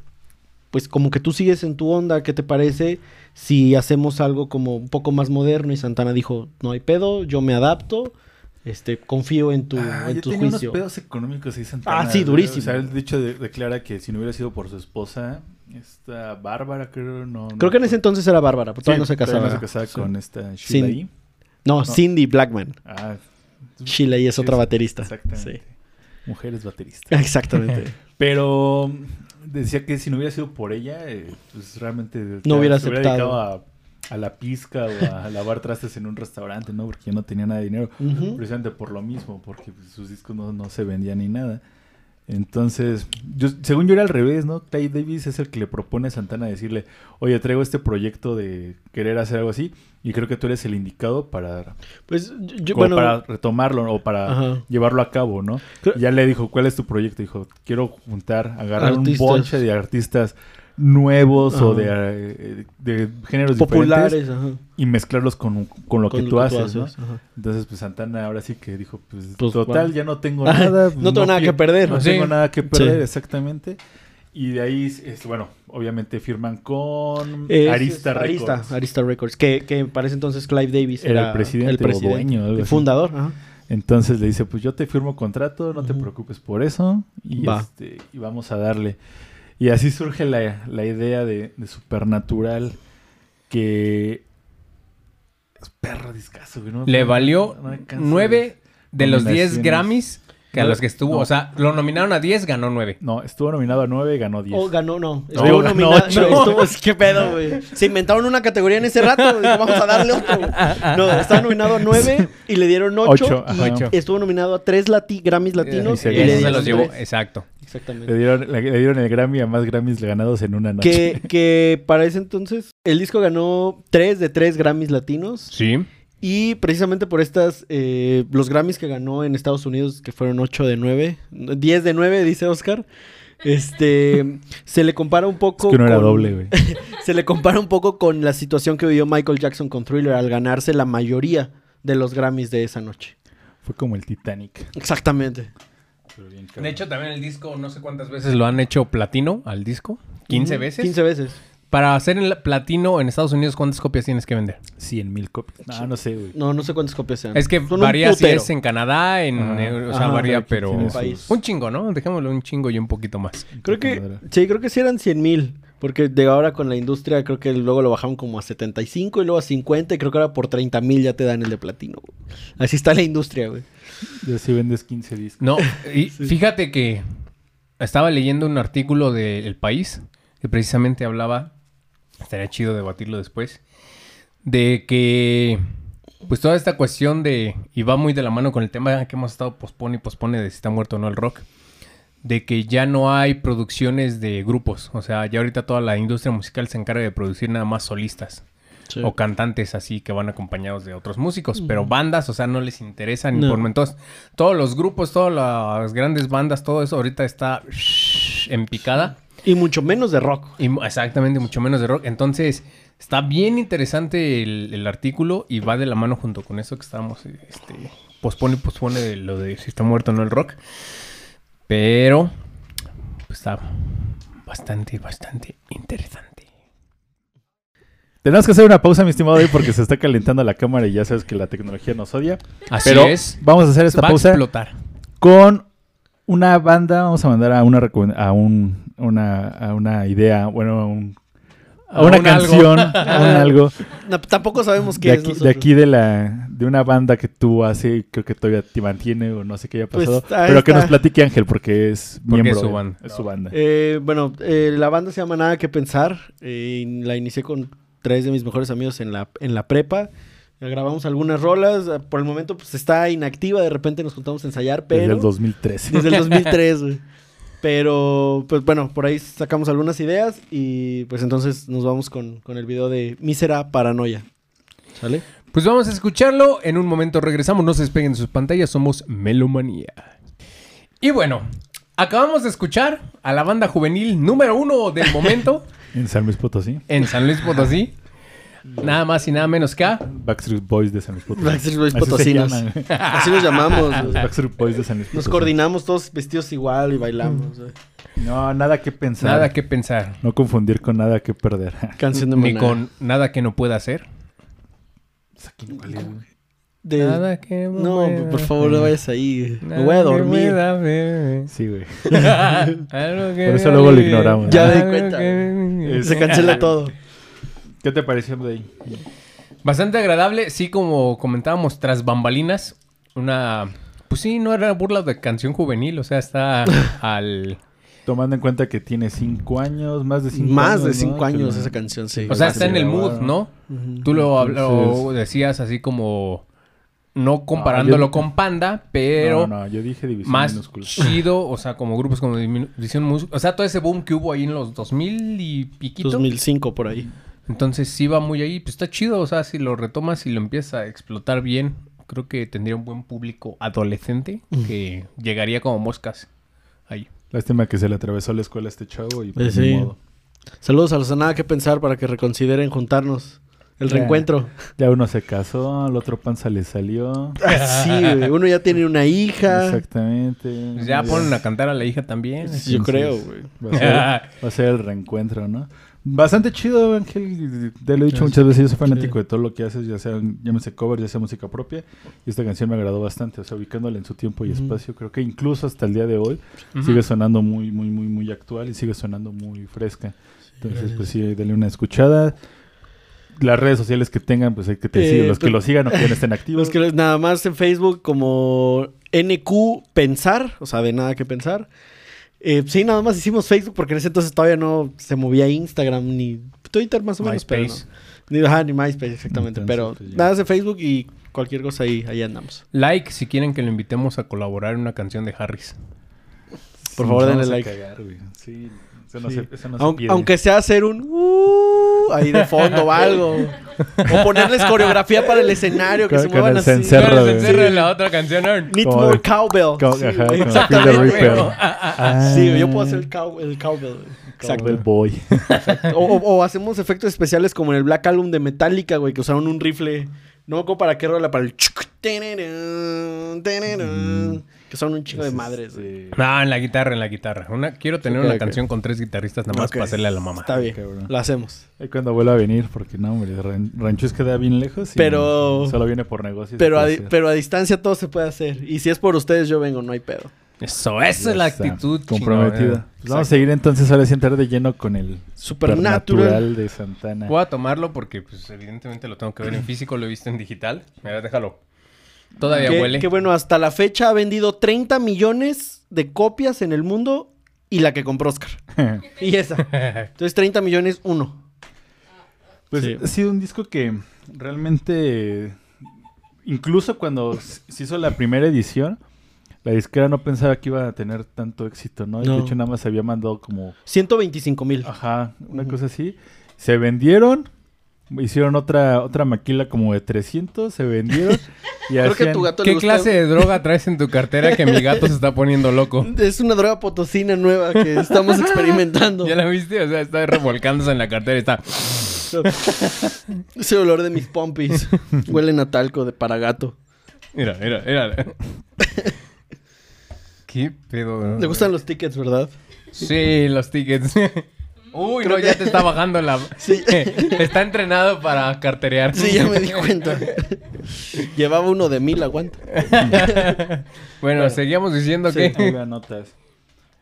pues como que tú sigues en tu onda, ¿qué te parece si hacemos algo como un poco más moderno? Y Santana dijo, no hay pedo, yo me adapto, este, confío en tu, Ah, en tu tenía juicio. unos pedos económicos ahí Santana. Ah, sí, durísimo. O sea, él de hecho de- declara que si no hubiera sido por su esposa, esta Bárbara, creo, no... Creo que en ese entonces era Bárbara, pero Sí, todavía no se casaba. no se casaba Sí. con esta Sheila Cindy. E. No, Cindy Blackman. Ah, Sheila y es Sí, otra baterista. Exactamente. Mujeres bateristas. Exactamente. Pero mm, decía que si no hubiera sido por ella, eh, pues realmente No hubiera se aceptado. dedicado a, a la pizca o a lavar trastes en un restaurante, ¿no? Porque ya no tenía nada de dinero. Precisamente por lo mismo, porque pues, sus discos no, no se vendían ni nada. Entonces, yo, según yo era al revés, ¿no? Ty Davis es el que le propone a Santana decirle, oye, traigo este proyecto de querer hacer algo así y creo que tú eres el indicado para, Pues yo, bueno, para retomarlo o para Ajá. llevarlo a cabo, ¿no? Creo- Y ya le dijo, ¿cuál es tu proyecto? Dijo, quiero juntar, agarrar Artistas. un bonche de artistas nuevos o Ajá. de, eh, de géneros populares, diferentes ajá, y mezclarlos con, con lo con que tú haces, ¿no? ajá. Entonces, pues Santana ahora sí que dijo, pues, Pues, total, bueno. ya no tengo Ajá, nada. no tengo nada que perder. No Sí. tengo nada que perder, Sí. exactamente. Y de ahí, es, bueno, obviamente firman con Es- Arista es Records. Arista Records, que, que para ese entonces Clive Davis Era era, el presidente o dueño, el fundador. ajá. Entonces le dice, pues yo te firmo contrato, no te preocupes por eso. Y, Va. este, y vamos a darle. Y así surge la, la idea de, de Supernatural que... Es perro discazo, güey. no- Le no- valió no nueve de los 10 Nominaciones. Grammys que a No, los que estuvo. no. O sea, lo nominaron a 10, ganó 9. No, estuvo nominado a 9 y ganó 10. O ganó, no. No, Estuvo ganó nominado. ocho. no, estuvo- es- ¿Qué pedo, güey? Se inventaron una categoría en ese rato. güey, Vamos a darle otro. No, estaba nominado a nueve y le dieron ocho. Ocho, y ajá. estuvo nominado a tres lati Grammys latinos. Y se y ganó. le se dieron los llevó. Exacto. Le Exactamente. dieron, le, le dieron el Grammy a más Grammys ganados en una noche. Que, que para ese entonces el disco ganó tres de tres Grammys latinos. Sí. Y precisamente por estas, eh, los Grammys que ganó en Estados Unidos, que fueron 8 de 9, 10 de 9, dice Oscar, este, se le compara un Es poco que no era con- doble, güey. se le compara un poco con la situación que vivió Michael Jackson con Thriller al ganarse la mayoría de los Grammys de esa noche. Fue como el Titanic. Exactamente. Bien. De hecho, también el disco, no sé cuántas veces lo han hecho platino al disco. 15 Ujú, veces. 15 veces. Para hacer el platino en Estados Unidos, ¿cuántas copias tienes que vender? 100 mil copias. No, no sé, güey. No, no sé cuántas copias sean. Es que Son varía si es en Canadá, en, Ajá. eh, o sea, Ajá, varía, pero sus- un chingo, ¿no? Dejémoslo un chingo y un poquito más. Creo que, sí, creo que sí eran 100 mil. Porque de ahora con la industria creo que luego lo bajaron como a 75 y luego a 50 y creo que ahora por 30 mil ya te dan el de platino. güey. Así está la industria, güey. Ya si vendes 15 discos. No, y fíjate que estaba leyendo un artículo de El País que precisamente hablaba, estaría chido debatirlo después, de que pues toda esta cuestión de, y va muy de la mano con el tema que hemos estado pospone y pospone de si está muerto o no el rock, de que ya no hay producciones de grupos, o sea, ya ahorita toda la industria musical se encarga de producir nada más solistas. O cantantes así que van acompañados de otros músicos, pero bandas, o sea, no les interesa ni No. por momentos. Todos los grupos, todas las grandes bandas, todo eso ahorita está en picada. Y mucho menos de rock. Y exactamente, mucho menos de rock. Entonces, está bien interesante el, el artículo y va de la mano junto con eso que estábamos, este, pospone y pospone de lo de si está muerto o no el rock. Pero, pues está bastante, bastante interesante. Tenemos que hacer una pausa, mi estimado, hoy porque se está calentando la cámara y ya sabes que la tecnología nos odia. Así Pero es. vamos a hacer esta va a pausa explotar. con una banda. Vamos a mandar a una a un, una, a una idea, bueno, a, un- a A una un algo. canción, a un algo No, tampoco sabemos qué de es. aquí, de aquí de la de una banda que tú hace, creo que todavía te mantiene o no sé qué haya Pues, pasado, pero que nos platique Ángel porque es Porque miembro es su de- banda. es su banda. Eh, bueno, eh, la banda se llama Nada que Pensar. eh, y la inicié con tres de mis mejores amigos en la, en la prepa. Grabamos algunas rolas. eh, Por el momento pues está inactiva. De repente nos juntamos a ensayar, pero... Desde el 2013. Desde el 2003, güey. Pero, pues bueno, por ahí sacamos algunas ideas y pues entonces nos vamos con, con el video de Mísera Paranoia. ¿Sale? Pues vamos a escucharlo. En un momento regresamos. No se despeguen de sus pantallas. Somos Melomanía. Y bueno, acabamos de escuchar a la banda juvenil número uno del momento en San Luis Potosí. en San Luis Potosí. Nada más y nada menos que a... Backstreet Boys de San Luis Potosí. Backstreet Boys Así se llaman. Así los llamamos. Güey. Backstreet Boys de San Luis Nos Potosí. coordinamos todos vestidos igual y bailamos. güey. No, nada que pensar. Nada que pensar. No confundir con nada que perder. Canción de Ni Maná. con nada que no pueda hacer. De- Nada que No, pueda por favor, no vayas ahí. güey. Me voy a Nada que dormir. pueda. Sí, güey. Algo que Por eso me luego lo ignoramos. Ya me di Algo cuenta. que- Se cancela todo. ¿Qué te pareció de ahí? Bastante agradable, sí, como comentábamos, tras bambalinas, una... Pues sí, no era burla de canción juvenil, o sea, está al... Tomando en cuenta que tiene cinco años, más de cinco años. Más de cinco años esa canción, sí. O sea, está se en el mood. ¿no? Ujú. Tú lo, decías así como... no comparándolo yo- con Panda, pero No, no, yo dije división más minúscula. chido, o sea, como grupos como División Música, o sea, todo ese boom que hubo ahí en los 2000 y piquito. 2005 por ahí. Entonces sí va muy ahí, pues está chido, o sea, si lo retomas y lo empiezas a explotar bien, creo que tendría un buen público adolescente que llegaría como moscas ahí. Lástima que se le atravesó la escuela a este chavo y pues Eh, sí. modo. Saludos a los nada que pensar para que reconsideren juntarnos. El Ya. reencuentro. Ya uno se casó, al otro panza le salió. Ah, sí, güey. Uno ya tiene una hija. Exactamente. Pues ya Uno ponen a cantar a la hija también. Yo creo, güey. Va a ser el reencuentro, ¿no? Bastante chido, Ángel. Te lo he dicho muchas veces. Yo soy fanático de todo lo que haces, ya sea, llámese cover, ya sea música propia. Y esta canción me agradó bastante. O sea, ubicándola en su tiempo y espacio. Creo que incluso hasta el día de hoy sigue sonando muy, muy, muy, muy actual y sigue sonando muy fresca. Entonces, pues sí, dale una escuchada. Las redes sociales que tengan, pues hay que te Eh, sigan. Los que lo sigan o que no estén activos. Los que nada más en Facebook como NQ Pensar, o sea, de nada que pensar. Eh, sí, nada más hicimos Facebook porque en ese entonces todavía no se movía Instagram ni Twitter más o menos, pero no. Ni, ajá, ni MySpace, exactamente. Entonces, pero pues, nada más en Facebook y cualquier cosa ahí, ahí andamos. Like si quieren que lo invitemos a colaborar en una canción de Harris. Por Sí, favor, denle like. cagar, güey. Sí, eso no Sí. se, eso no se Aun- pide. aunque sea hacer un uh, ahí de fondo o algo. O ponerles coreografía para el escenario, que Con- se muevan así. cencerro, encierra en la otra canción. ¿no? Need Como more de- cowbell. Co- Sí, ajá, exactamente. Reaper. güey. Ah. Sí, yo puedo hacer el, cow- el cowbell. Exacto. El boy. O, o- o hacemos efectos especiales como en el Black Album de Metallica, güey, que usaron un rifle. No me acuerdo para qué rola, para el. tenenun, Que son un chingo de madres. Sí. No, en la guitarra, en la guitarra. Una, quiero tener una canción con tres guitarristas nada más para hacerle a la mamá. Está bien, lo hacemos. Ahí cuando vuelva a venir, porque no, hombre, Ran- Ranchos queda bien lejos. y Pero- Solo viene por negocios. Pero a, pero distancia todo se puede hacer. Y si es por ustedes, yo vengo, no hay pedo. Eso, esa Ya es la está, actitud Comprometida. chingona. Pues vamos a seguir entonces ahora sí entrar de lleno con el. Supernatural de Santana. Voy a tomarlo porque, pues, evidentemente lo tengo que ver en físico, lo he visto en digital. Mira, déjalo. Todavía Que, huele. que bueno, hasta la fecha ha vendido 30 millones de copias en el mundo y la que compró Oscar. Y esa. Entonces 30 millones, uno. Pues Sí. ha sido un disco que realmente, incluso cuando se hizo la primera edición, la disquera no pensaba que iba a tener tanto éxito, ¿no? No. De hecho, nada más había mandado como, 125 mil. ajá, una cosa así. Se vendieron, hicieron otra otra maquila como de 300, se vendieron. y Creo que tu gato le ¿Qué gusta- clase de droga traes en tu cartera que mi gato se está poniendo loco? Es una droga potosina nueva que estamos experimentando. ¿Ya la viste? O sea, está revolcándose en la cartera y está... Ese olor de mis pompis. Huelen a talco de paragato. Mira, mira, mira. ¿Qué pedo? Le gustan los tickets, ¿verdad? Sí, los tickets. Uy, Creo no, ya te está bajando la... Sí. está entrenado para carterear. Sí, ya me di cuenta. Llevaba uno de mil, aguanta. bueno, seguíamos diciendo Sí. que... Notas.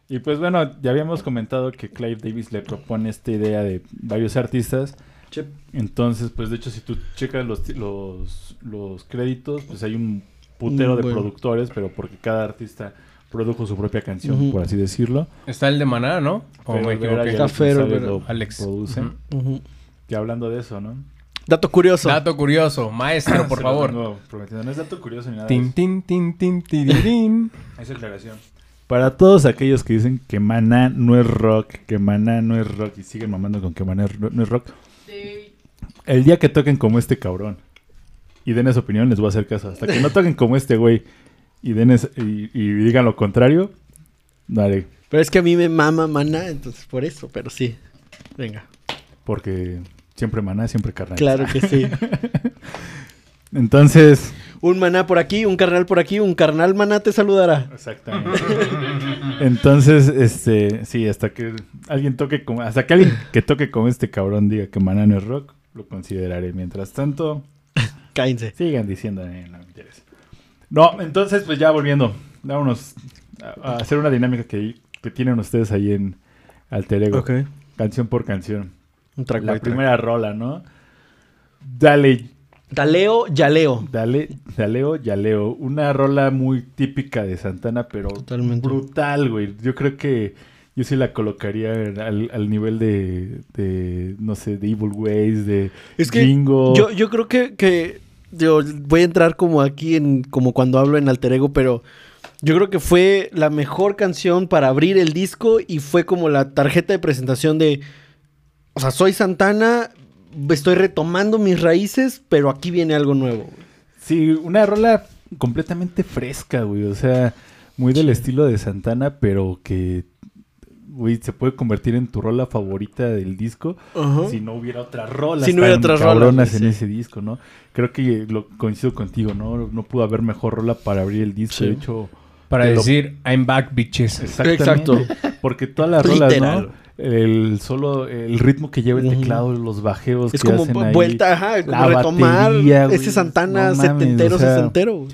Y pues bueno, ya habíamos comentado que Clive Davis le propone esta idea de varios artistas. Entonces, pues de hecho, si tú checas los, los, los créditos, pues hay un putero Mm, de bueno. productores, pero porque cada artista produjo su propia canción, por así decirlo. Está el de Maná, ¿no? O me equivoqué. Está Fero, pero- Alex. Y hablando de eso, ¿no? Dato curioso. Dato curioso, maestro, por favor. prometiendo. No es dato curioso ni nada. Tin, tin, tin, tin, tirirín. Es aclaración. Para todos aquellos que dicen que Maná no es rock, que Maná no es rock y siguen mamando con que Maná no es rock, De- el día que toquen como este cabrón y den esa opinión, les voy a hacer caso. Hasta que no toquen como este güey y, den es- y, y digan lo contrario, dale. Pero es que a mí me mama maná, entonces por eso, pero sí. Venga. Porque siempre Maná, siempre carnal. Claro que sí. Entonces, Un maná por aquí, un carnal por aquí, un carnal maná te saludará. Exactamente. Entonces, este, sí, hasta que alguien toque como, hasta que alguien que toque como este cabrón diga que Maná no es rock, lo consideraré. Mientras tanto, Cállense. sigan diciendo, eh, no me interesa. No, entonces, pues ya volviendo, vámonos a, a hacer una dinámica que, que tienen ustedes ahí en Alter Ego, Ok. canción por canción. Un track La by track. primera rola, ¿no? Dale, Daleo, yaleo. Dale, Daleo, Yaleo. Una rola muy típica de Santana, pero Totalmente. brutal, güey. Yo creo que yo sí la colocaría al, al nivel de, de, no sé, de Evil Ways, de Es que Jingo. Yo, yo creo que, que Digo, voy a entrar como aquí en como cuando hablo en alter ego, pero yo creo que fue la mejor canción para abrir el disco y fue como la tarjeta de presentación de o sea, soy Santana, estoy retomando mis raíces, pero aquí viene algo nuevo. güey. Sí, una rola completamente fresca, güey. O sea, muy del estilo de Santana, pero que, güey, se puede convertir en tu rola favorita del disco si no hubiera otras rolas. Si no hubiera otras rolas, en sí. ese disco, ¿no? Creo que lo coincido contigo, ¿no? No pudo haber mejor rola para abrir el disco. Sí. De hecho, Para lo- decir, I'm back, bitches. Exactamente. Exacto. Porque todas las rolas, Literal. ¿no? El solo, el ritmo que lleva el teclado, los bajeos Es que como hacen ahí, vuelta, ajá, como retomar batería, güey. ese Santana No mames, setentero, o sea, sesentero.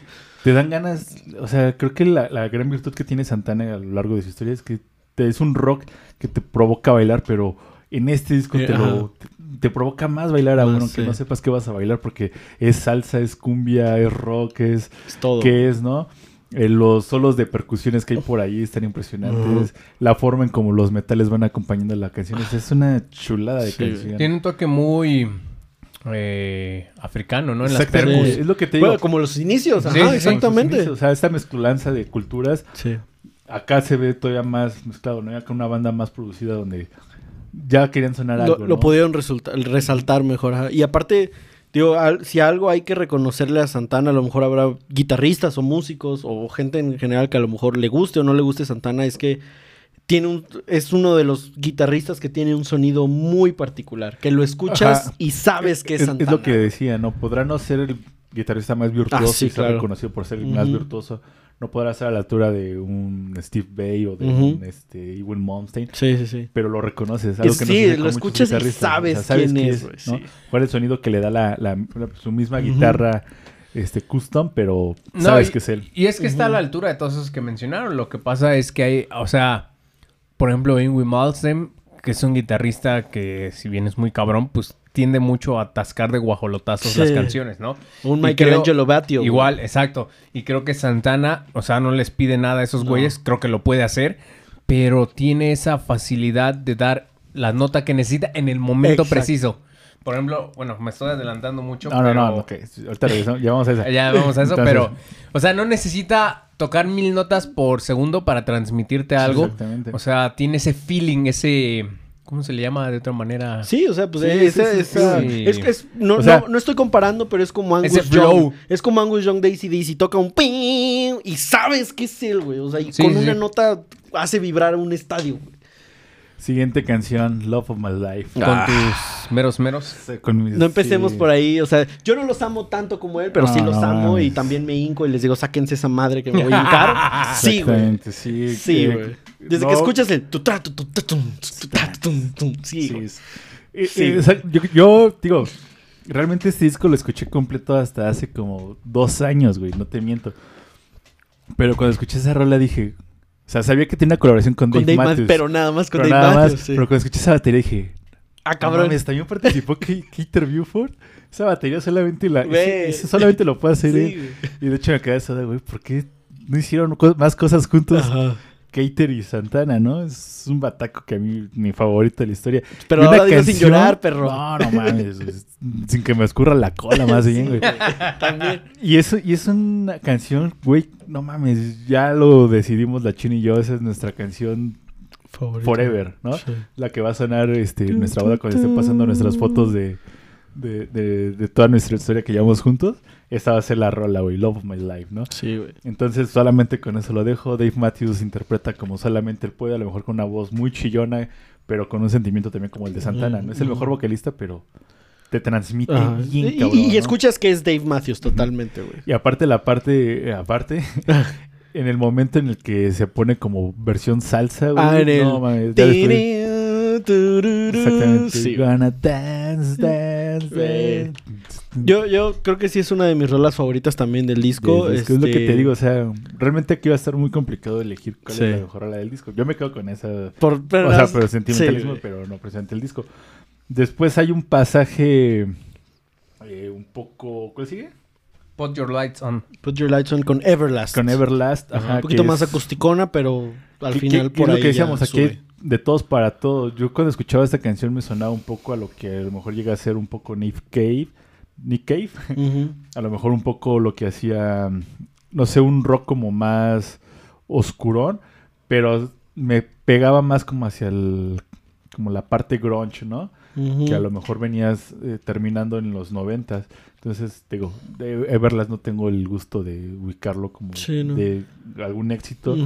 Te dan ganas, o sea, creo que la, la gran virtud que tiene Santana a lo largo de su historia es que te- es un rock que te provoca bailar, pero en este disco Eh, te, lo, te, te provoca más bailar aún, aunque sí. no sepas qué vas a bailar, porque es salsa, es cumbia, es rock, es Es todo. qué es, ¿no? Eh, los solos de percusiones que hay por ahí están impresionantes. La forma en como los metales van acompañando la canción. es- una chulada de Sí, canción. Tiene un toque muy eh, africano, ¿no? En las percus. Es lo que te digo. Bueno, como los inicios, Sí, ajá, sí, exactamente. O sea, esta mezculanza de culturas Sí. Acá se ve todavía más mezclado, ¿no? Acá una banda más producida donde ya querían sonar Lo, algo, lo ¿no? pudieron resulta- resaltar mejor. ajá. Y aparte, digo, al- si algo hay que reconocerle a Santana, a lo mejor habrá guitarristas o músicos o gente en general que a lo mejor le guste o no le guste Santana, es que tiene un, es uno de los guitarristas que tiene un sonido muy particular, que lo escuchas Ajá. y sabes que es, es, Santana. es lo que decía, ¿no? Podrá no ser el guitarrista más virtuoso Ah, sí, y ser reconocido por ser el más virtuoso. No podrá ser a la altura de un Steve Vai o de un este, Ewan Malmsteen. Sí, sí, sí. pero lo reconoces. Algo Es- que no sí, lo escuchas y guitarristas, sabes quién es, ¿no? sí. ¿Cuál es el sonido que le da la, la- su misma guitarra este, custom, pero No, sabes y- que es él? Y es que está a la altura de todos esos que mencionaron. Lo que pasa es que hay, o sea, por ejemplo, Ingrid Malmsteen, que es un guitarrista que, si bien es muy cabrón, pues tiende mucho a atascar de guajolotazos Sí. las canciones, ¿no? Un Michelangelo Batio. güey. Igual, exacto. Y creo que Santana, o sea, no les pide nada a esos No. güeyes, creo que lo puede hacer, pero tiene esa facilidad de dar la nota que necesita en el momento Exacto. preciso. Por ejemplo, bueno, me estoy adelantando mucho. No, no, pero- no, ok. Ahorita regresamos, ya vamos a esa. Ya vamos a eso, Entonces, pero, o sea, no necesita tocar mil notas por segundo para transmitirte algo. Exactamente. O sea, tiene ese feeling, ese, ¿cómo se le llama de otra manera? Sí, o sea, pues Sí, esa- sí, sí, esa- sí. Es, es- no, O sea- no, no estoy comparando, pero es como Angus Ese Young. flow. Es como Angus Young de ACDC. Toca un ping y sabes que es él, güey. O sea, y Sí, con sí, una nota hace vibrar un estadio, güey. Siguiente canción, Love of My Life. Con tus meros meros. Con mis- No empecemos sí. por ahí, o sea, yo no los amo tanto como él, pero sí No, los no amo y también me hinco y les digo, sáquense esa madre que me voy a hincar. sí, güey. Exactamente, sí. Sí, güey. Desde no, que escuchas el. Sí, Sí, güey. eh, Sí. eh, yo, digo, realmente este disco lo escuché completo hasta hace como dos años, güey, no te miento. Pero cuando escuché esa rola dije, o sea, sabía que tenía una colaboración con, Con Dave, Dave Matthews. Pero nada más con pero Dave nada Matthews. más, sí. Pero cuando escuché esa batería dije, Ah, cabrón, mames, también participó Ke- Keiter Buford. Esa batería solamente la, ese- ese solamente lo puede hacer Sí, él. güey. Y de hecho me quedé de, güey, ¿por qué no hicieron co- más cosas juntos? Ajá. Keiter y Santana, ¿no? Es un bataco que a mí, mi favorito de la historia. Pero Y una ahora digo sin llorar, perro. No, no mames. es- sin que me escurra la cola más bien, güey. También. Y eso, y es una canción, güey, no mames, ya lo decidimos la China y yo, esa es nuestra canción Forever, ¿no? Sí. La que va a sonar este, nuestra boda cuando estén pasando nuestras fotos de, de, de- de toda nuestra historia que llevamos juntos. Esta va a ser la rola, güey, Love of My Life, ¿no? Sí, güey. Entonces solamente con eso lo dejo. Dave Matthews interpreta como solamente él puede, a lo mejor con una voz muy chillona, pero con un sentimiento también como el de Santana. No es el mejor vocalista, pero te transmite Ajá. bien, Y, cabrón, y ¿no? escuchas que es Dave Matthews totalmente, güey. Y aparte la parte, eh, aparte, en el momento en el que se pone como versión salsa, güey. Ah, en el... no, mames, Exactamente. Sí. Gonna dance, dance. Yo, yo creo que sí es una de mis rolas favoritas también del disco. Del disco, Es lo que este, te digo, o sea, realmente aquí va a estar muy complicado elegir cuál Sí. es la mejor rola del disco. Yo me quedo con esa Por, pero o sea, pero sentimentalismo, sí, pero no presente el disco. Después hay un pasaje eh, un poco. ¿Cuál sigue? Put your lights on. Put Your Lights On con Everlast. Con Everlast. Ajá, un poquito más es- acusticona, pero al final que por es ahí lo que decíamos ya aquí, sube. De todos para todos. Yo cuando escuchaba esta canción me sonaba un poco a lo que a lo mejor llega a ser un poco Nave Cave, Nick Cave. A lo mejor un poco lo que hacía, no sé, un rock como más oscurón, pero me pegaba más como hacia el, como la parte grunge, ¿no? Que a lo mejor venías eh, terminando en los noventas. Entonces, digo, de Everlast no tengo el gusto de ubicarlo como Sí, ¿no? de algún éxito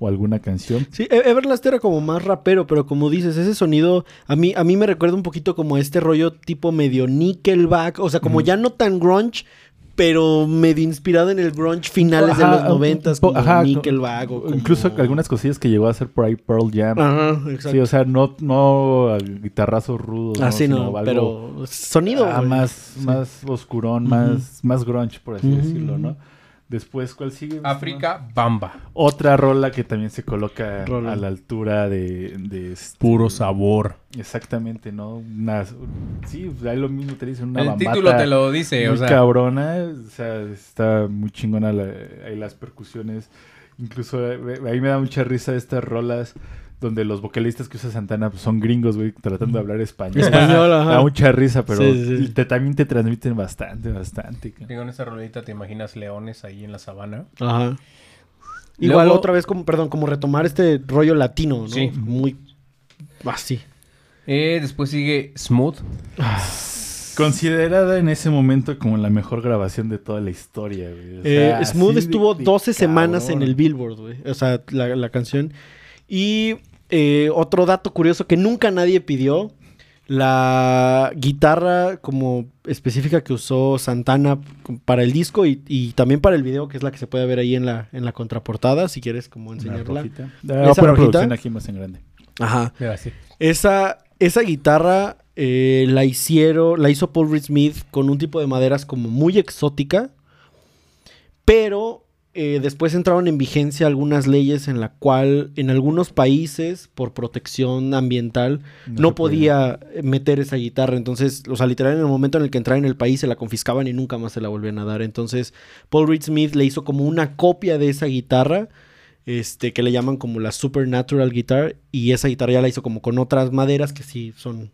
o alguna canción. Sí, E- Everlast era como más rapero, pero como dices, ese sonido a mí, a mí me recuerda un poquito como este rollo tipo medio Nickelback, o sea, como ya no tan grunge, pero medio inspirado en el grunge finales de los noventas, como ajá, Nickelback o como- Incluso algunas cosillas que llegó a hacer por ahí Pearl Jam. Ajá, exacto. Sí, o sea, no, no guitarrazos rudos. Así sino no, pero sonido. ah, más, Sí. más oscurón, más, más grunge, por así decirlo, ¿no? Después, ¿cuál sigue? África, Bamba. Otra rola que también se coloca Rola. a la altura de... de este- Puro sabor. Exactamente, ¿no? Una, sí, ahí lo mismo te dicen, una el título te lo dice, muy o sea. cabrona, o sea, está muy chingona la- ahí las percusiones. Incluso eh, ahí me da mucha risa estas rolas donde los vocalistas que usa Santana pues, son gringos, güey, tratando de hablar español. Español, ajá. Da mucha risa, pero Sí, sí, sí. te- también te transmiten bastante, bastante. Digo, en esa rolita te imaginas leones ahí en la sabana. Ajá. Igual Luego- otra vez como, perdón, como retomar este rollo latino, ¿no? Sí. Muy así. Eh, después sigue Smooth. Considerada en ese momento como la mejor grabación de toda la historia, güey. O Eh, Smooth de- estuvo de 12 semanas en el Billboard, güey. O sea, la, la canción. Y eh, otro dato curioso que nunca nadie pidió. La guitarra como específica que usó Santana para el disco y, y también para el video, que es la que se puede ver ahí en la, en la contraportada, si quieres como enseñarla. rojita. ¿Esa Ah, poner rojita? producción aquí más en grande. Ajá. Mira, sí. Esa, esa guitarra eh, la hicieron, la hizo Paul Reed Smith con un tipo de maderas como muy exótica, pero eh, después entraron en vigencia algunas leyes en la cual en algunos países por protección ambiental no, puede. podía meter esa guitarra, entonces, o sea, literal en el momento en el que entraba en el país se la confiscaban y nunca más se la volvían a dar, entonces Paul Reed Smith le hizo como una copia de esa guitarra este, que le llaman como la Supernatural Guitar, y esa guitarra ya la hizo como con otras maderas que sí son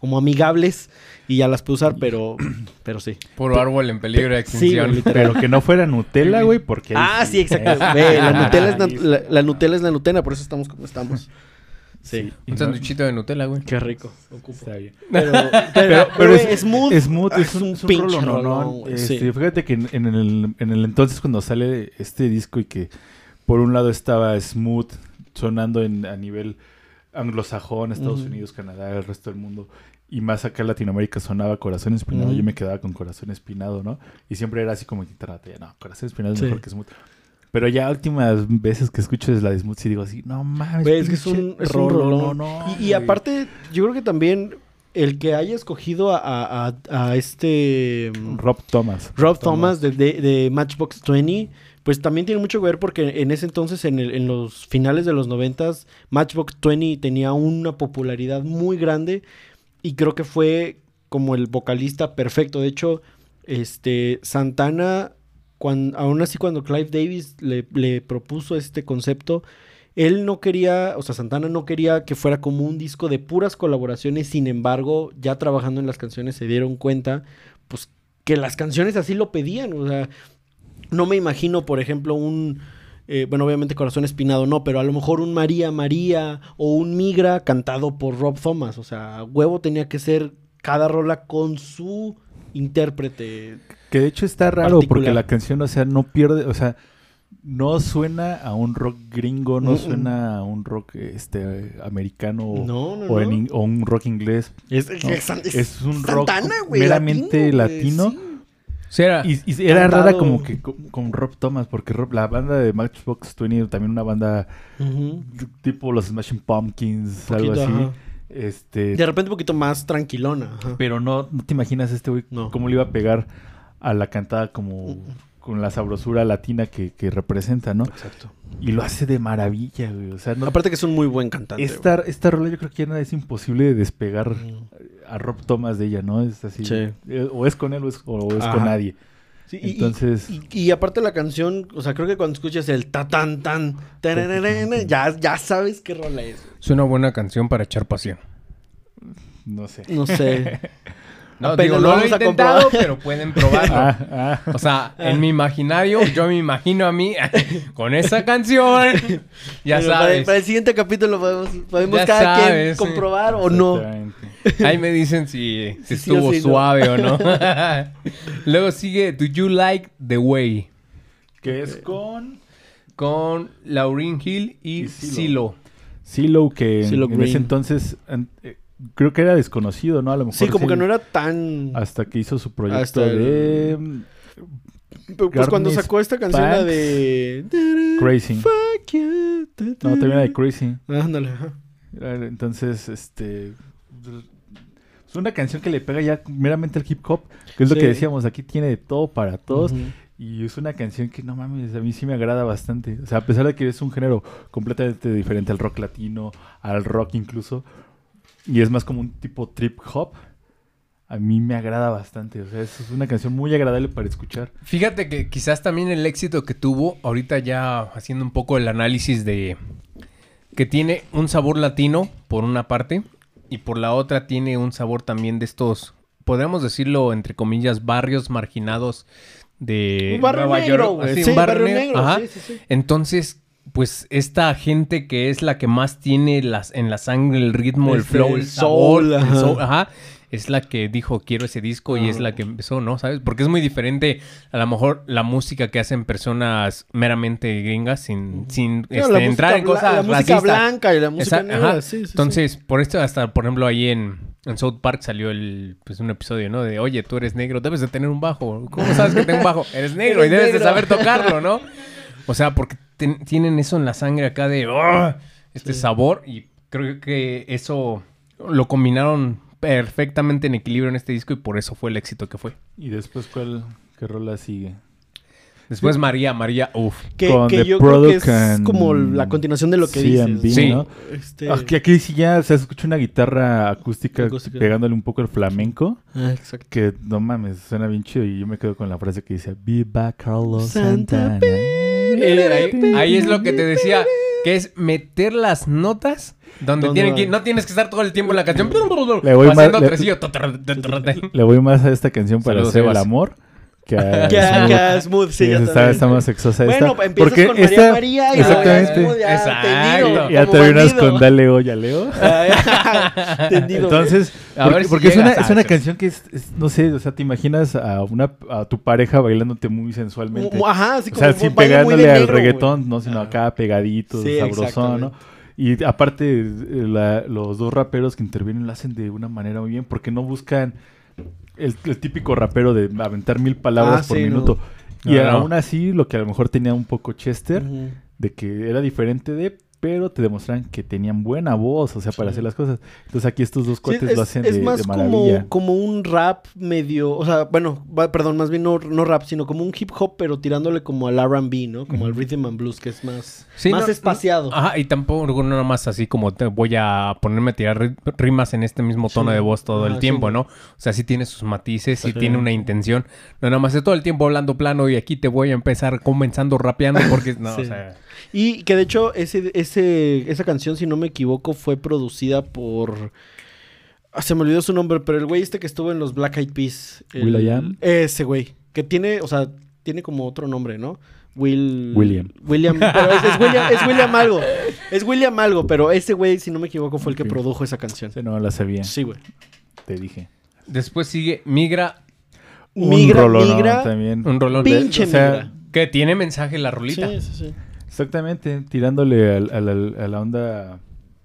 como amigables y ya las pude usar, pero, pero sí. Puro árbol en peligro de extinción. Pero que no fuera Nutella, güey, porque... Ah, sí, exacto. Ve, la Nutella es, la, la Nutella es la Nutella, por eso estamos como estamos. Sí. Un no- sándwichito de Nutella, güey. Qué rico. Está bien. Pero, pero, Pero, pero es Smooth. Smooth es un, es un pinche güey, Este, sí. Fíjate que en, en el, en el entonces cuando sale este disco y que por un lado estaba Smooth sonando en, a nivel anglosajón, Estados. Unidos, Canadá, el resto del mundo, y más acá en Latinoamérica sonaba Corazón Espinado, Ujú. yo me quedaba con Corazón Espinado, ¿no? Y siempre era así como guitarra, no, Corazón Espinado es Sí. mejor que Smooth. Pero ya últimas veces que escucho es la de Smooth y digo así, no mames. Es que es un, es un rolón. rolononón, Y, y güey. aparte, yo creo que también el que haya escogido a, a- a- este mm, Rob Thomas. Rob Thomas de, de- de Matchbox 20, pues también tiene mucho que ver porque en ese entonces, en, el- en los finales de los noventas, Matchbox 20 tenía una popularidad muy grande y creo que fue como el vocalista perfecto. De hecho, este Santana, cuan- aún así cuando Clive Davis le propuso este concepto, él no quería, o sea, Santana no quería que fuera como un disco de puras colaboraciones, sin embargo, ya trabajando en las canciones se dieron cuenta, pues, que las canciones así lo pedían, o sea, no me imagino, por ejemplo, un, eh, bueno, obviamente Corazón Espinado no, pero a lo mejor un María María o un Migra cantado por Rob Thomas, o sea, huevo tenía que ser cada rola con su intérprete. Que de hecho está raro porque la canción, o sea, no pierde, o sea, no suena a un rock gringo, no suena a un rock este americano o, No, no, o no. un rock inglés. Es, No, es- es es un rock meramente latino. sí. Sea, Y, y era Cantado. rara como que con, con Rob Thomas, porque Rob- la banda de Matchbox 20 también una banda tipo los Smashing Pumpkins, Poquito, algo así. ajá. Este, De repente un poquito más tranquilona. ajá. pero no, no te imaginas este güey No. cómo le iba a pegar a la cantada como con la sabrosura latina que, que representa, ¿no? Exacto. Y lo hace de maravilla, güey. O sea, no, Aparte que es un muy buen cantante. esta, esta rola yo creo que ya es imposible de despegar. Mm. a Rob Thomas de ella, ¿no? Es así. Sí. eh, O es con él o es, o es Ajá. con nadie. Sí, y- y- Entonces- Y, y aparte la canción, o sea, creo que cuando escuchas el ta tan tan, ya, ya sabes qué rola es. es una buena canción para echar pasión. No sé. No sé. No, Apenas digo, lo no lo he intentado, comprobar. pero pueden probarlo. Ah, ah. O sea, en mi imaginario, yo me imagino a mí con esa canción. Ya Pero para- sabes. Para, el siguiente capítulo podemos, podemos Ya cada quien sí. comprobar o no. Ahí me dicen si, Sí, estuvo sí, no. suave o no. Luego sigue Do You Like the Way? Que es con Con Lauryn Hill y Y Silo. Silo. Silo, que Silo en ese entonces eh, creo que era desconocido, ¿no? A lo mejor Sí, como que no era tan... Hasta que hizo su proyecto Hasta de Pero, pues cuando sacó esta canción, la de... Crazy. Fuck you. No, también era de Crazy. Ándale, Entonces, este. Es una canción que le pega ya meramente al hip hop, que es lo que decíamos, aquí tiene de todo para todos. Y es una canción que no mames, a mí sí me agrada bastante. O sea, a pesar de que es un género completamente diferente al rock latino, al rock incluso, y es más como un tipo trip hop, a mí me agrada bastante. O sea, es es una canción muy agradable para escuchar. Fíjate que quizás también el éxito que tuvo, ahorita ya haciendo un poco el análisis de que tiene un sabor latino por una parte y por la otra tiene un sabor también de estos, podríamos decirlo entre comillas, barrios marginados de Un barrio Nueva negro, York. Así, Sí, un barrio barrio negro, Ajá. sí, sí, sí. Entonces, pues esta gente que es la que más tiene las, en la sangre el ritmo, el Este, flow, el el sabor, soul, el ajá. soul, ajá, es la que dijo quiero ese disco y es la que empezó, ¿no? ¿Sabes? Porque es muy diferente a lo mejor la música que hacen personas meramente gringas sin, sin No, este, entrar en cosas La música racistas. blanca y la música negra, sí, sí. Entonces, por esto hasta, por ejemplo, ahí en, en South Park salió el, pues, un episodio, ¿no? De, oye, tú eres negro, debes de tener un bajo. ¿Cómo sabes que tengo un bajo? Eres negro y debes de saber tocarlo, ¿no? O sea, porque ten- tienen eso en la sangre acá de, "Oh", este sabor y creo que eso lo combinaron perfectamente en equilibrio en este disco y por eso fue el éxito que fue. Y después, ¿cuál qué rola sigue? Después María, María, uff. Que, con que The yo creo que es and como la continuación de lo que dices. Sí. ¿no? Este... Aquí, aquí sí ya se escucha una guitarra acústica, Acústica. pegándole un poco el flamenco. Ah, exacto. Que no mames, suena bien chido. Y yo me quedo con la frase que dice: Viva Carlos Santa Santana. Ahí, ahí es lo que te decía, que es meter las notas donde tienen que no tienes que estar todo el tiempo en la canción. Le voy más- le- voy más a esta canción para Saludos, hacer el amor que a Que, Smooth. que Smooth, sí, Sí, yo está, también. está más sexosa Bueno, esta. empiezas Porque con María esta- María y luego ya exactamente. Smooth, ya Exacto. entendido, Ya como terminas bandido. con Dale o Ya Leo. Ah. Entonces, A porque, ver si porque es, una, es una canción que es, es- no sé, o sea, te imaginas a una a tu pareja bailándote muy sensualmente. Ajá, así o como sea, sin pegándole al reggaetón, no, sino acá pegadito, Sí, sabrosón. ¿no? Y aparte, eh, la- los dos raperos que intervienen lo hacen de una manera muy bien, porque no buscan el, el típico rapero de aventar mil palabras Ah, por sí, minuto. no. Y No, no. aún así, lo que a lo mejor tenía un poco Chester, de que era diferente de, pero te demuestran que tenían buena voz, o sea, para Sí. hacer las cosas. Entonces aquí estos dos Sí, cuates es, lo hacen es de, más de maravilla. como, como un rap medio, o sea, bueno, va- perdón, más bien no, no rap, sino como un hip hop, pero tirándole como al R&B, ¿no? Como al rhythm and blues, que es más, Sí, más no- ah, espaciado. Ajá, y tampoco no nada más así como te voy a ponerme a tirar ri- rimas en este mismo tono Sí. de voz todo el tiempo. ¿no? O sea, sí tiene sus matices, sí tiene una intención. No nada más es todo el tiempo hablando plano y aquí te voy a empezar comenzando rapeando porque no, Sí. o sea, Y que de hecho ese, ese, esa canción, si no me equivoco, fue producida por... ah, se me olvidó su nombre, pero el güey este que estuvo en los Black Eyed Peas. el- Will.i.am. Ese güey. Que tiene, o sea, tiene como otro nombre, ¿no? Will... William. William. Pero es, es William, es William algo. Es William algo, pero ese güey, si no me equivoco, fue el que produjo esa canción. Ese no la sabía, Sí, güey. te dije. después sigue Migra, Migra, rolonón migra. también. un rolón de- Pinche o sea, migra. que tiene mensaje la rolita. Sí, sí, sí. Exactamente, tirándole al- al- al- a la onda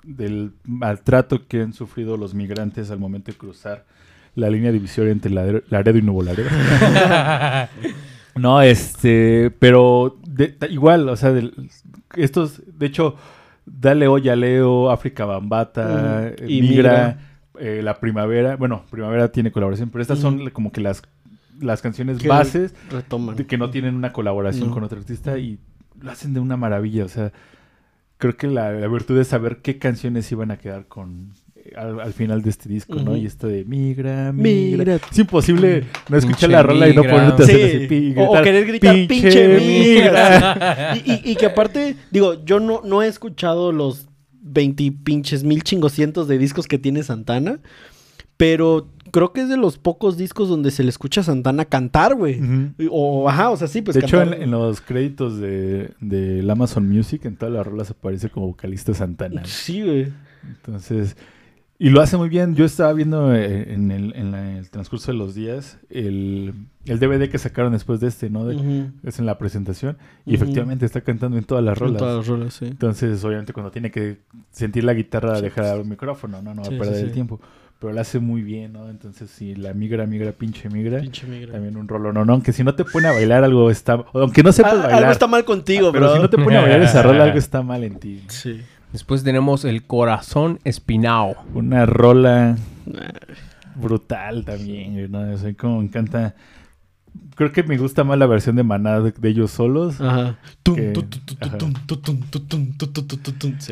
del maltrato que han sufrido los migrantes al momento de cruzar la línea divisoria entre Laredo, y Nuevo Laredo. no, este, pero de- igual, o sea, del- estos, de hecho, Dale Olla Leo, África Bambata, Y Migra, eh, La Primavera, bueno, Primavera tiene colaboración, pero estas son como que las, las canciones bases Retoman. de que no tienen una colaboración No. con otro artista y lo hacen de una maravilla. O sea, creo que la, la virtud es saber qué canciones iban a quedar con eh, al, al final de este disco, ¿no? Y esto de migra, migra. Migra. Es imposible no escuchar Pinche la rola y no ponerte a hacer Sí. así, pi- O- o gritar, querer gritar, "Pinche migra". Y, y- y que aparte, digo, yo no, no he escuchado los 20 pinches mil chingoscientos de discos que tiene Santana, pero creo que es de los pocos discos donde se le escucha a Santana cantar, güey. O, ajá, o sea, sí, pues de hecho, en, en los créditos de, del Amazon Music, en todas las rolas aparece como vocalista Santana. Sí, güey. Entonces, y lo hace muy bien. Yo estaba viendo eh, en el, en la- el transcurso de los días el, el DVD que sacaron después de este, ¿no? De-. Es en la presentación. Y efectivamente está cantando en todas las En rolas. todas las rolas, sí. Entonces, obviamente, cuando tiene que sentir la guitarra, Sí, deja de dar un micrófono, ¿no? No va Sí, a perder el tiempo. Pero lo hace muy bien, ¿no? Entonces, sí, la migra, migra, pinche migra. Pinche migra. También un rolo, no, no, aunque si no te pone a bailar algo está... Aunque no sepas Ah, bailar. Algo está mal contigo, pero bro. si no te pone a bailar esa rola, algo está mal en ti. Sí. Después tenemos el corazón espinao. Una rola brutal también, ¿no? O sea, como me encanta... Creo que me gusta más la versión de Maná de, de ellos solos. Ajá.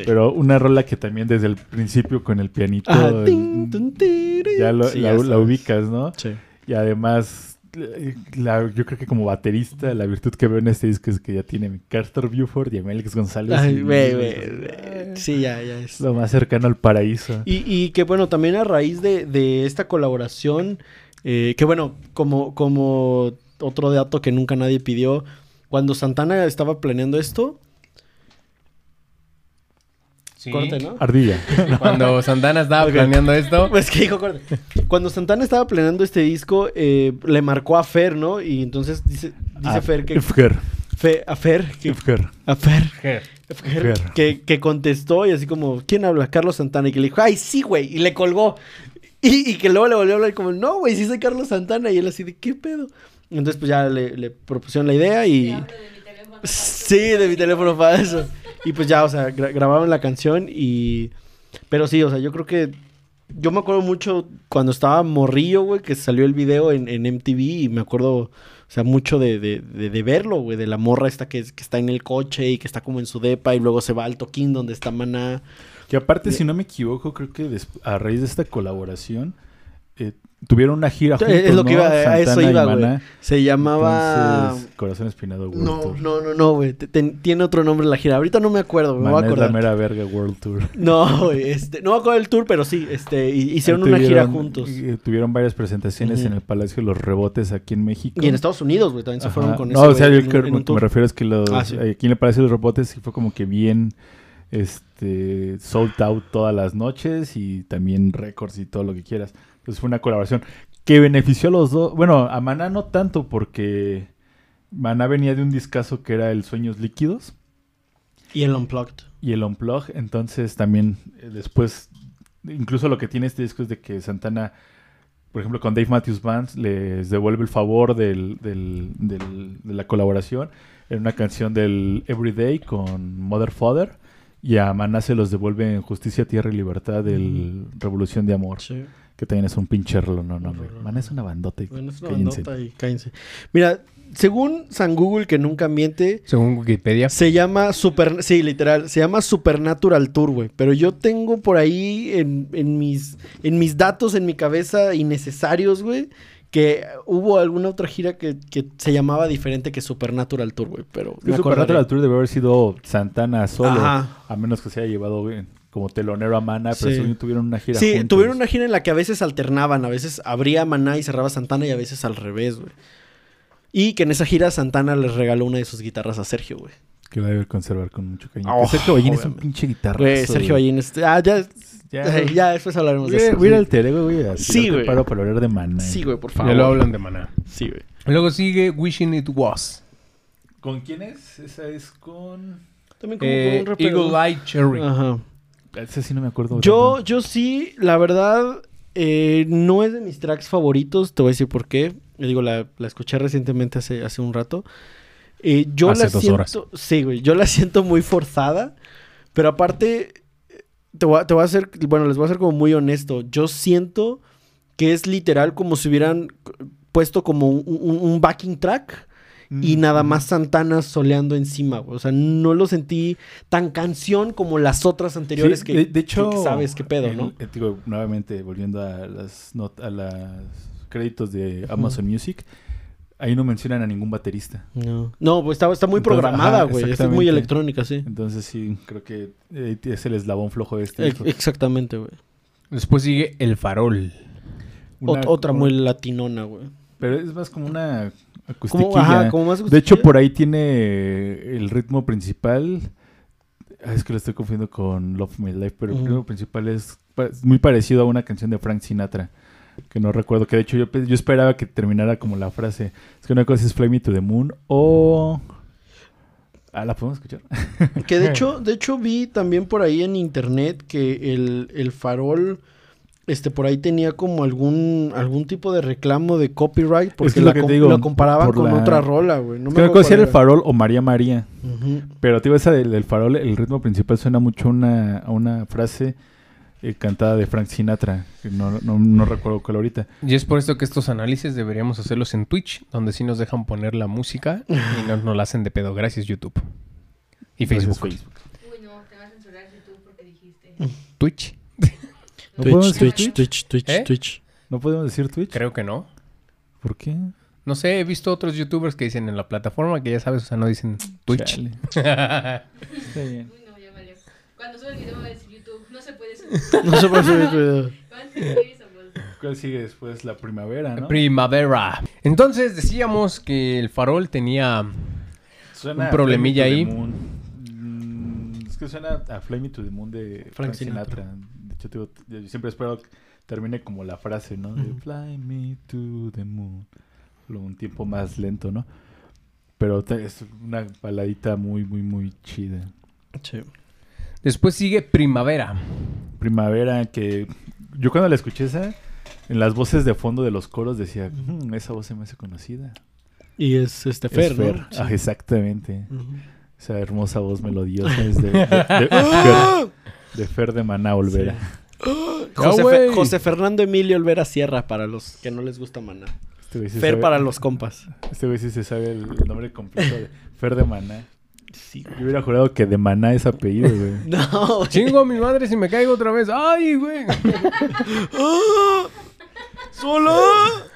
Pero una rola que también desde el principio con el pianito Ajá. tiri. ya lo- Sí, la, ya la sabes. ubicas, ¿no? Sí. Y además, la- yo creo que como baterista, la virtud que veo en este disco es que ya tiene Carter Buford y a Mélix González. Ay, güey, güey. Sí, ya, ya es. Es lo más cercano al paraíso. Y, y que bueno, también a raíz de, de esta colaboración, eh, que bueno, como, como otro dato que nunca nadie pidió, cuando Santana estaba planeando esto, corte, ¿no? Ardilla. Cuando Santana estaba Ok. planeando esto, Pues que dijo corte. Cuando Santana estaba planeando este disco, eh, le marcó a Fer, ¿no? Y entonces dice, dice Ah, Fer que... Ifger. Fe- a Fer, que, a Fer. Fer, Fer. que, que contestó y así como, ¿quién habla? Carlos Santana. Y que le dijo, ay, sí, güey. Y le colgó. Y, y que luego le volvió a hablar como, no, güey, sí soy Carlos Santana. Y él así de, ¿qué pedo? Entonces pues ya le, le propusieron la idea y... de mi. Sí, de mi teléfono para eso. Y pues ya, o sea, gra- grabaron la canción y... Pero sí, o sea, yo creo que... Yo me acuerdo mucho cuando estaba morrillo, güey, que salió el video en, en MTV y me acuerdo, o sea, mucho de, de, de- de verlo, güey, de la morra esta que, que está en el coche y que está como en su depa y luego se va al toquín donde está Maná. Que aparte, si no me equivoco, creo que a raíz de esta colaboración eh, tuvieron una gira juntos, es lo que ¿no? iba, a eso iba, güey. Se llamaba... Entonces, Corazón Espinado World No, Tour. no, no, no, güey. Tiene otro nombre la gira. Ahorita no me acuerdo, me voy a es la acordar. mera verga World Tour. No, güey, este, no me acuerdo del tour, pero sí, este, hicieron una gira juntos. eh, tuvieron varias presentaciones en el Palacio de los Rebotes aquí en México. Y en Estados Unidos, güey, también se Ajá. fueron con No, ese o sea, yo creo que me refiero es que los, Ah, sí. aquí en el Palacio de los Rebotes sí fue como que bien este sold out todas las noches y también récords y todo lo que quieras. Entonces fue una colaboración que benefició a los dos. Bueno, a Maná no tanto porque Maná venía de un discazo que era el Sueños Líquidos Y el Unplugged. y el Unplug. Entonces también eh, después, incluso lo que tiene este disco es de que Santana, por ejemplo, con Dave Matthews Band les devuelve el favor del, del- del- de la colaboración en una canción del Everyday con Mother Father. Y a Maná se los devuelve en Justicia, Tierra y Libertad del Revolución de Amor. Sí. Que también es un pinche rolo, no, no, rolón. Maná es una bandota. y Bueno, es una cállense. bandota y cállense. Mira, según San Google, que nunca miente, según Wikipedia. se llama Super... Sí, literal, se llama Supernatural Tour, güey. Pero yo tengo por ahí en, en mis, en mis datos, en mi cabeza, innecesarios, güey, que hubo alguna otra gira que, que se llamaba diferente que Supernatural Tour, güey. Pero Que Supernatural. Tour debe haber sido Santana solo. Ajá. A menos que se haya llevado güey, como telonero a Mana, pero Sí. tuvieron una gira Sí, juntos. tuvieron una gira en la que a veces alternaban, a veces abría Maná y cerraba Santana y a veces al revés, güey. Y que en esa gira Santana les regaló una de sus guitarras a Sergio, güey. Que la debe conservar con mucho cariño. Oh, Sergio Ballín es un pinche guitarra. Güey, Sergio Ballín, este- ah, ya, Ya, ya, después hablaremos de eso. voy a ir sí. al Terego, güey. Sí, güey. paro para hablar de Mana. Sí, güey, por favor. Ya lo hablan de Maná. Sí, güey. Luego sigue Wishing It Was. ¿Con quién es? Esa es con... También como Eh, un rapero. Eagle Eye Cherry. Ajá. Ese sí no me acuerdo. Yo, yo sí, la verdad, eh, no es de mis tracks favoritos. Te voy a decir por qué. Yo digo, la, la escuché recientemente hace, hace un rato. Eh, yo Hace la dos siento, horas. Sí, güey. Yo la siento muy forzada. Pero aparte, te voy, a, te voy a hacer, bueno, les voy a ser como muy honesto. Yo siento que es literal como si hubieran puesto como un, un- un backing track y Mm, nada más Santana soleando encima. O sea, no lo sentí tan canción como las otras anteriores Sí, que, de, de hecho, que sabes qué pedo, el- ¿no? digo, nuevamente, volviendo a las not- a los créditos de Amazon Music, ahí no mencionan a ningún baterista. No, no pues está, está muy Entonces, programada, güey. Está muy electrónica, sí. Entonces sí, creo que eh, es el eslabón flojo de este. Disco. Exactamente, güey. Después sigue El Farol. una Ot- otra como- muy latinona, güey. Pero es más como una Como, acustiquilla. ajá, como más De hecho, por ahí tiene el ritmo principal. Ah, Es que lo estoy confundiendo con Love My Life, pero el ritmo principal es pa- es muy parecido a una canción de Frank Sinatra. Que no recuerdo. Que de hecho yo, yo esperaba que terminara como la frase. Es que una cosa es Fly Me to the Moon o. Ah, ¿la podemos escuchar? Que de hecho, de hecho vi también por ahí en internet que el, el farol, este, por ahí tenía como algún, algún tipo de reclamo de copyright porque que es lo la, que te com- digo, la comparaban por con la- otra rola, güey. No Es me que una acuerdo cosa era el farol o María María. Pero, tío, esa del, del farol, el ritmo principal suena mucho a una, a una frase eh, cantada de Frank Sinatra. Que no, no, no recuerdo cuál ahorita. Y es por esto que estos análisis deberíamos hacerlos en Twitch, donde sí nos dejan poner la música y no nos la hacen de pedo. Gracias, YouTube. Y Gracias, Facebook. Uy, no, te va a censurar YouTube porque dijiste. Twitch. ¿No podemos Twitch, Twitch, Twitch, Twitch, ¿Eh? Twitch. ¿No podemos decir Twitch? Creo que no. ¿Por qué? No sé, he visto otros youtubers que dicen en la plataforma que ya sabes, o sea, no dicen Twitch. Está bien. Uy, no, ya valió. Cuando sube el video va a decir. No. ¿Cuál sigue después? La primavera, ¿no? Primavera. Entonces decíamos que el farol tenía Suena un problemilla ahí. Mm, Es que suena a Fly Me to the Moon de Frank, Frank Sinatra. Sinatra. De hecho, digo, yo siempre espero que termine como la frase, ¿no? De Ujú. Fly Me to the Moon. Luego un tiempo más lento, ¿no? Pero te- es una baladita muy, muy, muy chida. Sí. Después sigue Primavera. Primavera que... Yo cuando la escuché esa, en las voces de fondo de los coros decía, "Mm, esa voz se me hace conocida. Y es este Es Fer, Fer. ¿no? Ah, exactamente. Esa hermosa voz melodiosa es de, de, de- de Fer, de Fer de Maná Olvera. José, Fe- güey. José Fernando Emilio Olvera Sierra para los que no les gusta Maná. Este Fer sabe- para los compas. Este güey sí se sabe el nombre completo de Fer de Maná. Yo hubiera jurado que de Maná es apellido, güey. No, güey. Chingo a mi madre si me caigo otra vez. ¡Ay, güey! ¡Solo!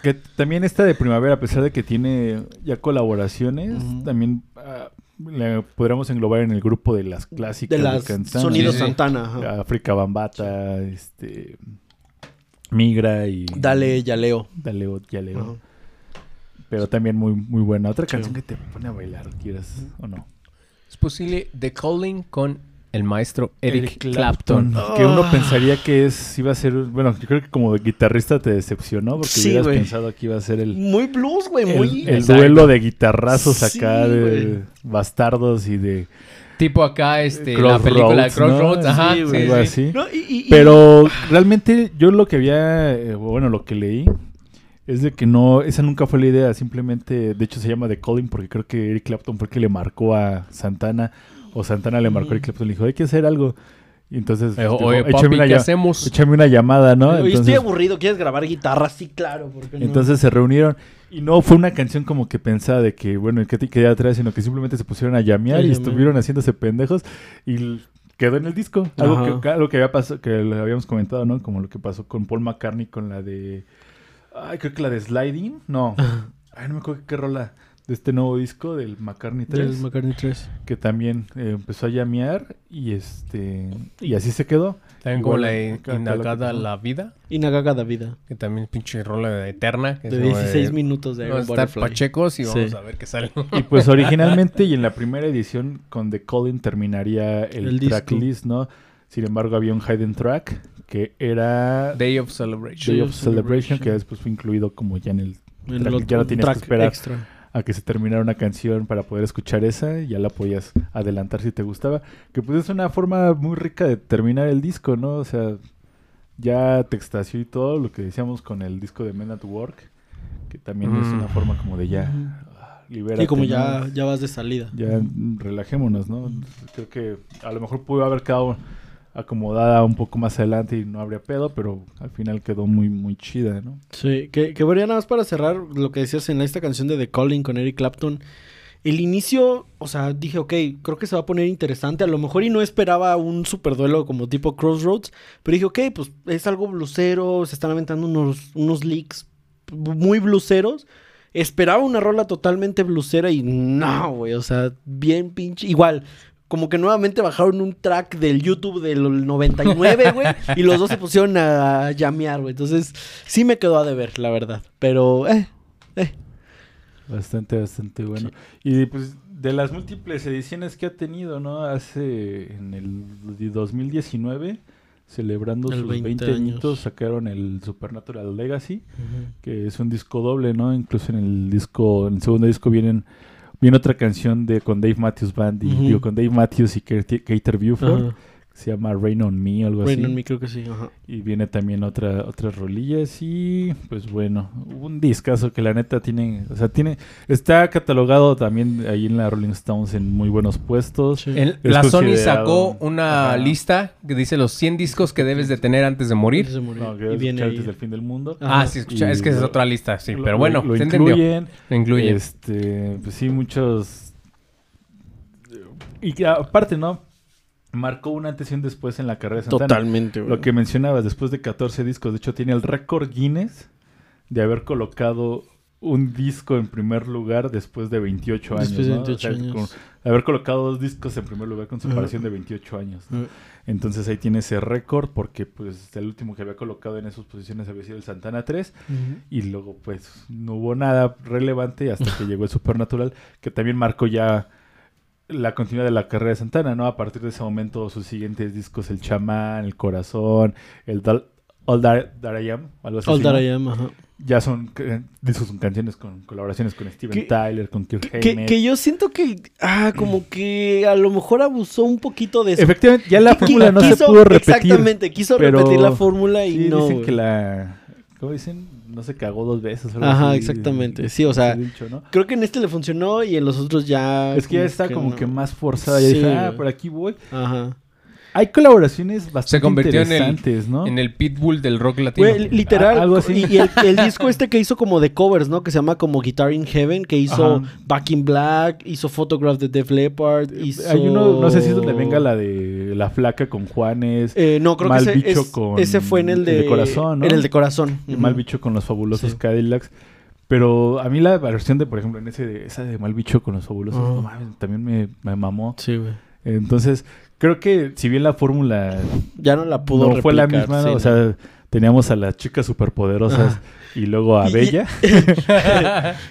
Que también esta de Primavera, a pesar de que tiene ya colaboraciones, también ah, la podríamos englobar en el grupo de las clásicas De las Cantana. Sonidos Sí, sí. Santana. África Bambata, este... Migra y... Dale, ya leo. Dale, o- ya leo. Ajá. Pero también muy, muy buena. Otra Sí. canción que te pone a bailar, quieras o no. Es posible The Calling con el maestro Eric, Clapton. Que uno Ah. pensaría que es iba a ser... Bueno, yo creo que como guitarrista te decepcionó porque Sí, hubieras pensado que iba a ser el... Muy blues, güey. Muy. El, el duelo de guitarrazos Sí, acá de bastardos y de Tipo acá, este, la Crossroads, película de ¿no? Crossroads. Ajá, Sí, algo sí. así. No, y- y- y- Pero realmente yo lo que había, eh, bueno, lo que leí es de que no, esa nunca fue la idea, simplemente, de hecho se llama The Calling porque creo que Eric Clapton fue el que le marcó a Santana o Santana le marcó a Eric Clapton y le dijo, hay que hacer algo. Y entonces, Eh, Oye, "Échame papi, una ¿qué hacemos? échame una llamada, ¿no? Oye, estoy aburrido. ¿Quieres grabar guitarra? Sí, claro. ¿por qué no? entonces se reunieron y no fue una canción como que pensada de que, bueno, que te quedé atrás, sino que simplemente se pusieron a llamear y estuvieron haciéndose pendejos y quedó en el disco. Algo que, algo que había pasado, que le habíamos comentado, ¿no? Como lo que pasó con Paul McCartney con la de... Ay, creo que la de Sliding. No. Ay, no me acuerdo qué rola de este nuevo disco del McCartney 3. Del McCartney 3. que también eh, empezó a llamear y este... Y así se quedó. También como la que- la Vida, Y Nagaga da vida. que también pinche rola de eterna. Que De es como 16 minutos de Vamos a estar pachecos y vamos Sí. a ver qué sale. Y pues originalmente y en la primera edición con The Calling terminaría el, El tracklist, ¿no? Sin embargo había un hidden track que era Day of Celebration. Day of Celebration, que después fue incluido como ya en el En track- el ya no tenías que esperar extra. a que se terminara una canción para poder escuchar esa, y ya la podías adelantar si te gustaba, que pues es una forma muy rica de terminar el disco, ¿no? O sea, ya te extasió y todo lo que decíamos con el disco de Men at Work, que también es Mm. una forma como de ya libérate, Sí, como ya, ya vas de salida. ya mm, relajémonos, ¿no? Creo que a lo mejor pudo haber quedado acomodada un poco más adelante y no habría pedo, pero al final quedó muy, muy chida, ¿no? Sí, que, que nada más para cerrar lo que decías en esta canción de The Calling con Eric Clapton. El inicio, o sea, dije, ok, creo que se va a poner interesante. A lo mejor y no esperaba un super duelo como tipo Crossroads, pero dije, ok, pues es algo blusero, se están aventando unos, unos leaks muy bluseros. Esperaba una rola totalmente blusera y no, güey, o sea, bien pinche. Igual, como que nuevamente bajaron un track del YouTube del 99, güey, y los dos se pusieron a llamear, güey. Entonces, sí me quedó a deber, la verdad. Pero, eh, eh. Bastante, bastante bueno. Y pues de las múltiples ediciones que ha tenido, ¿no? Hace en el 2019, celebrando El sus 20 20, años. añitos, sacaron el Supernatural Legacy, que es un disco doble, ¿no? Incluso en el disco, en el segundo disco vienen viene otra canción de con Dave Matthews Band y digo, con Dave Matthews y Kater Buford, se llama Rain on Me o algo Rain así. on Me creo que sí, ajá. Y viene también otra, otras rolillas y pues bueno, un discazo que la neta tiene, o sea, tiene, está catalogado también ahí en la Rolling Stones en muy buenos puestos. Sí. El- la Sony sacó una Ajá. lista que dice los 100 discos que debes de tener antes de morir. Antes de morir. No, que y viene escuchar ahí. desde el fin del mundo. Ajá. Ah, sí, escucha, Y es que esa es lo- otra lista, sí, Lo- pero bueno, lo, se entendió. incluyen. Lo incluye. Este, pues sí, muchos. Y que aparte, ¿no? Marcó un antes y un después en la carrera de Santana. Totalmente, güey. Lo que mencionabas, después de 14 discos, de hecho tiene el récord Guinness de haber colocado un disco en primer lugar después de 28 años. Después de ¿no? 28 años. con- haber colocado dos discos en primer lugar con separación de 28 años. Entonces ahí tiene ese récord porque pues el último que había colocado en esas posiciones había sido el Santana 3 Ujú. y luego pues no hubo nada relevante hasta que llegó el Supernatural que también marcó ya la continuidad de la carrera de Santana, ¿no? A partir de ese momento sus siguientes discos El Chamán, El Corazón, el Dal- All That, That I Am, algo así. All That llama. I Am, ajá. Ya son eh, discos con canciones con colaboraciones con Steven Que- Tyler, con Kirk Que, Hammett. que yo siento que, ah, como que a lo mejor abusó un poquito de eso. Efectivamente, ya la fórmula no se pudo repetir. Exactamente, quiso repetir la fórmula y Sí, no. dicen que la... ¿Cómo dicen? No se cagó dos veces. Ajá, exactamente. Sí, o sea, ese dicho, ¿no? Creo que en este le funcionó y en los otros ya. Es que ya está como no. que más forzada. Ya Sí, dije, ah, por aquí voy. Ajá. Hay colaboraciones bastante Se convirtió en el, interesantes, ¿no? en el pitbull del rock latino. Güey, literal. Ah, algo así. Y, y el, el disco este que hizo como de covers, ¿no? Que se llama como Guitar in Heaven, que hizo Ajá. Back in Black, hizo Photograph de Def Leppard, hizo... Hay uno, no sé si es donde venga la de la flaca con Juanes, Eh, no, creo Mal que ese, Bicho es- con ese fue en el el de... Corazón, ¿no? En el de Corazón. Mal Bicho con los fabulosos Sí. Cadillacs. Pero a mí la versión de, por ejemplo, en ese de, esa de Mal Bicho con los fabulosos, Ajá. no mames, también me, me mamó. Sí, güey. Entonces, creo que si bien la fórmula Ya no la pudo no fue la misma, sí, o no. sea, teníamos a las chicas superpoderosas Ajá. y luego a Bella.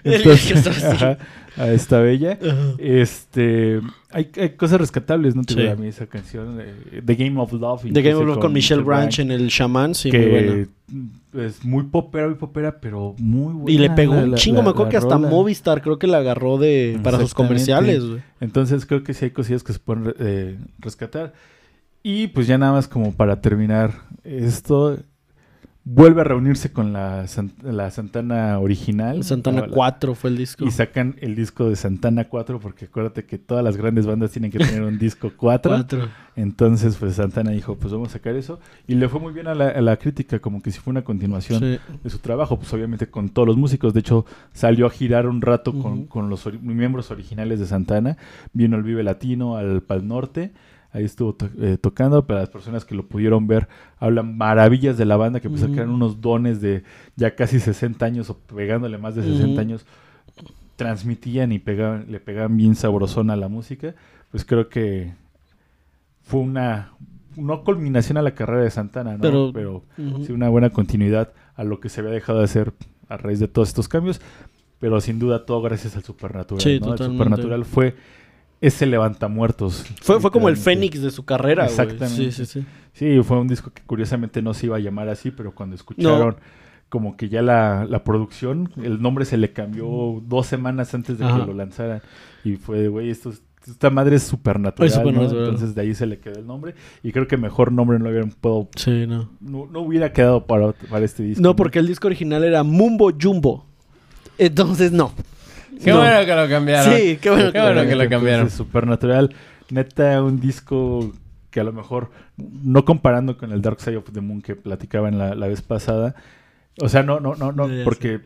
El Entonces, ajá, a esta Bella. Este, hay, hay cosas rescatables, ¿no? Te Sí. digo, a mí esa canción, eh, The Game of Love. The Game of Love con Michelle Branch en el Shaman, sí, muy buena. que es muy popera, muy popera, pero muy buena. Y le pegó la- un chingo, la- me acuerdo que hasta rola. Movistar creo que la agarró de para sus comerciales. Entonces creo que sí hay cosillas que se pueden eh, rescatar. Y pues ya nada más como para terminar esto, vuelve a reunirse con la, la Santana original. Santana La- la- 4 fue el disco. Y sacan el disco de Santana 4 porque acuérdate que todas las grandes bandas tienen que tener un disco 4. Cuatro. Entonces pues Santana dijo pues vamos a sacar eso. Y le fue muy bien a la, a la crítica como que si fue una continuación Sí. de su trabajo, pues obviamente con todos los músicos. De hecho, salió a girar un rato con, con los ori- miembros originales de Santana. Vino al Vive Latino, al Pal Norte. Ahí estuvo to- eh, tocando. Para las personas que lo pudieron ver, hablan maravillas de la banda, que pues eran unos dones de ya casi 60 años o pegándole más de 60 Ujú. años. Transmitían y pegaban, le pegaban bien sabrosón a la música. Pues creo que fue una... No culminación a la carrera de Santana, ¿no? Pero- Pero sí, una buena continuidad a lo que se había dejado de hacer a raíz de todos estos cambios, pero sin duda todo gracias al Supernatural. Sí, ¿no? El. Supernatural fue ese levantamuertos. Fue, fue como el fénix de su carrera. Exactamente. Sí, sí, sí. Sí, fue un disco que curiosamente no se iba a llamar así, pero cuando escucharon como que ya la, la producción, el nombre se le cambió dos semanas antes de Ajá. que lo lanzaran. Y fue, güey, esto es- esta madre es supernatural, Es ¿no? supernatural. Entonces de ahí se le quedó el nombre. Y creo que mejor nombre no, hubieran, puedo- Sí, no. no, no hubiera quedado para, para este disco. No, porque el disco original era Mumbo Jumbo. Entonces, no. Qué No. bueno que lo cambiaron. Sí, qué bueno que lo que lo Entonces, cambiaron. Supernatural, neta, un disco que a lo mejor, no comparando con el Dark Side of the Moon que platicaba en la, la vez pasada, o sea, no, no, no, no, porque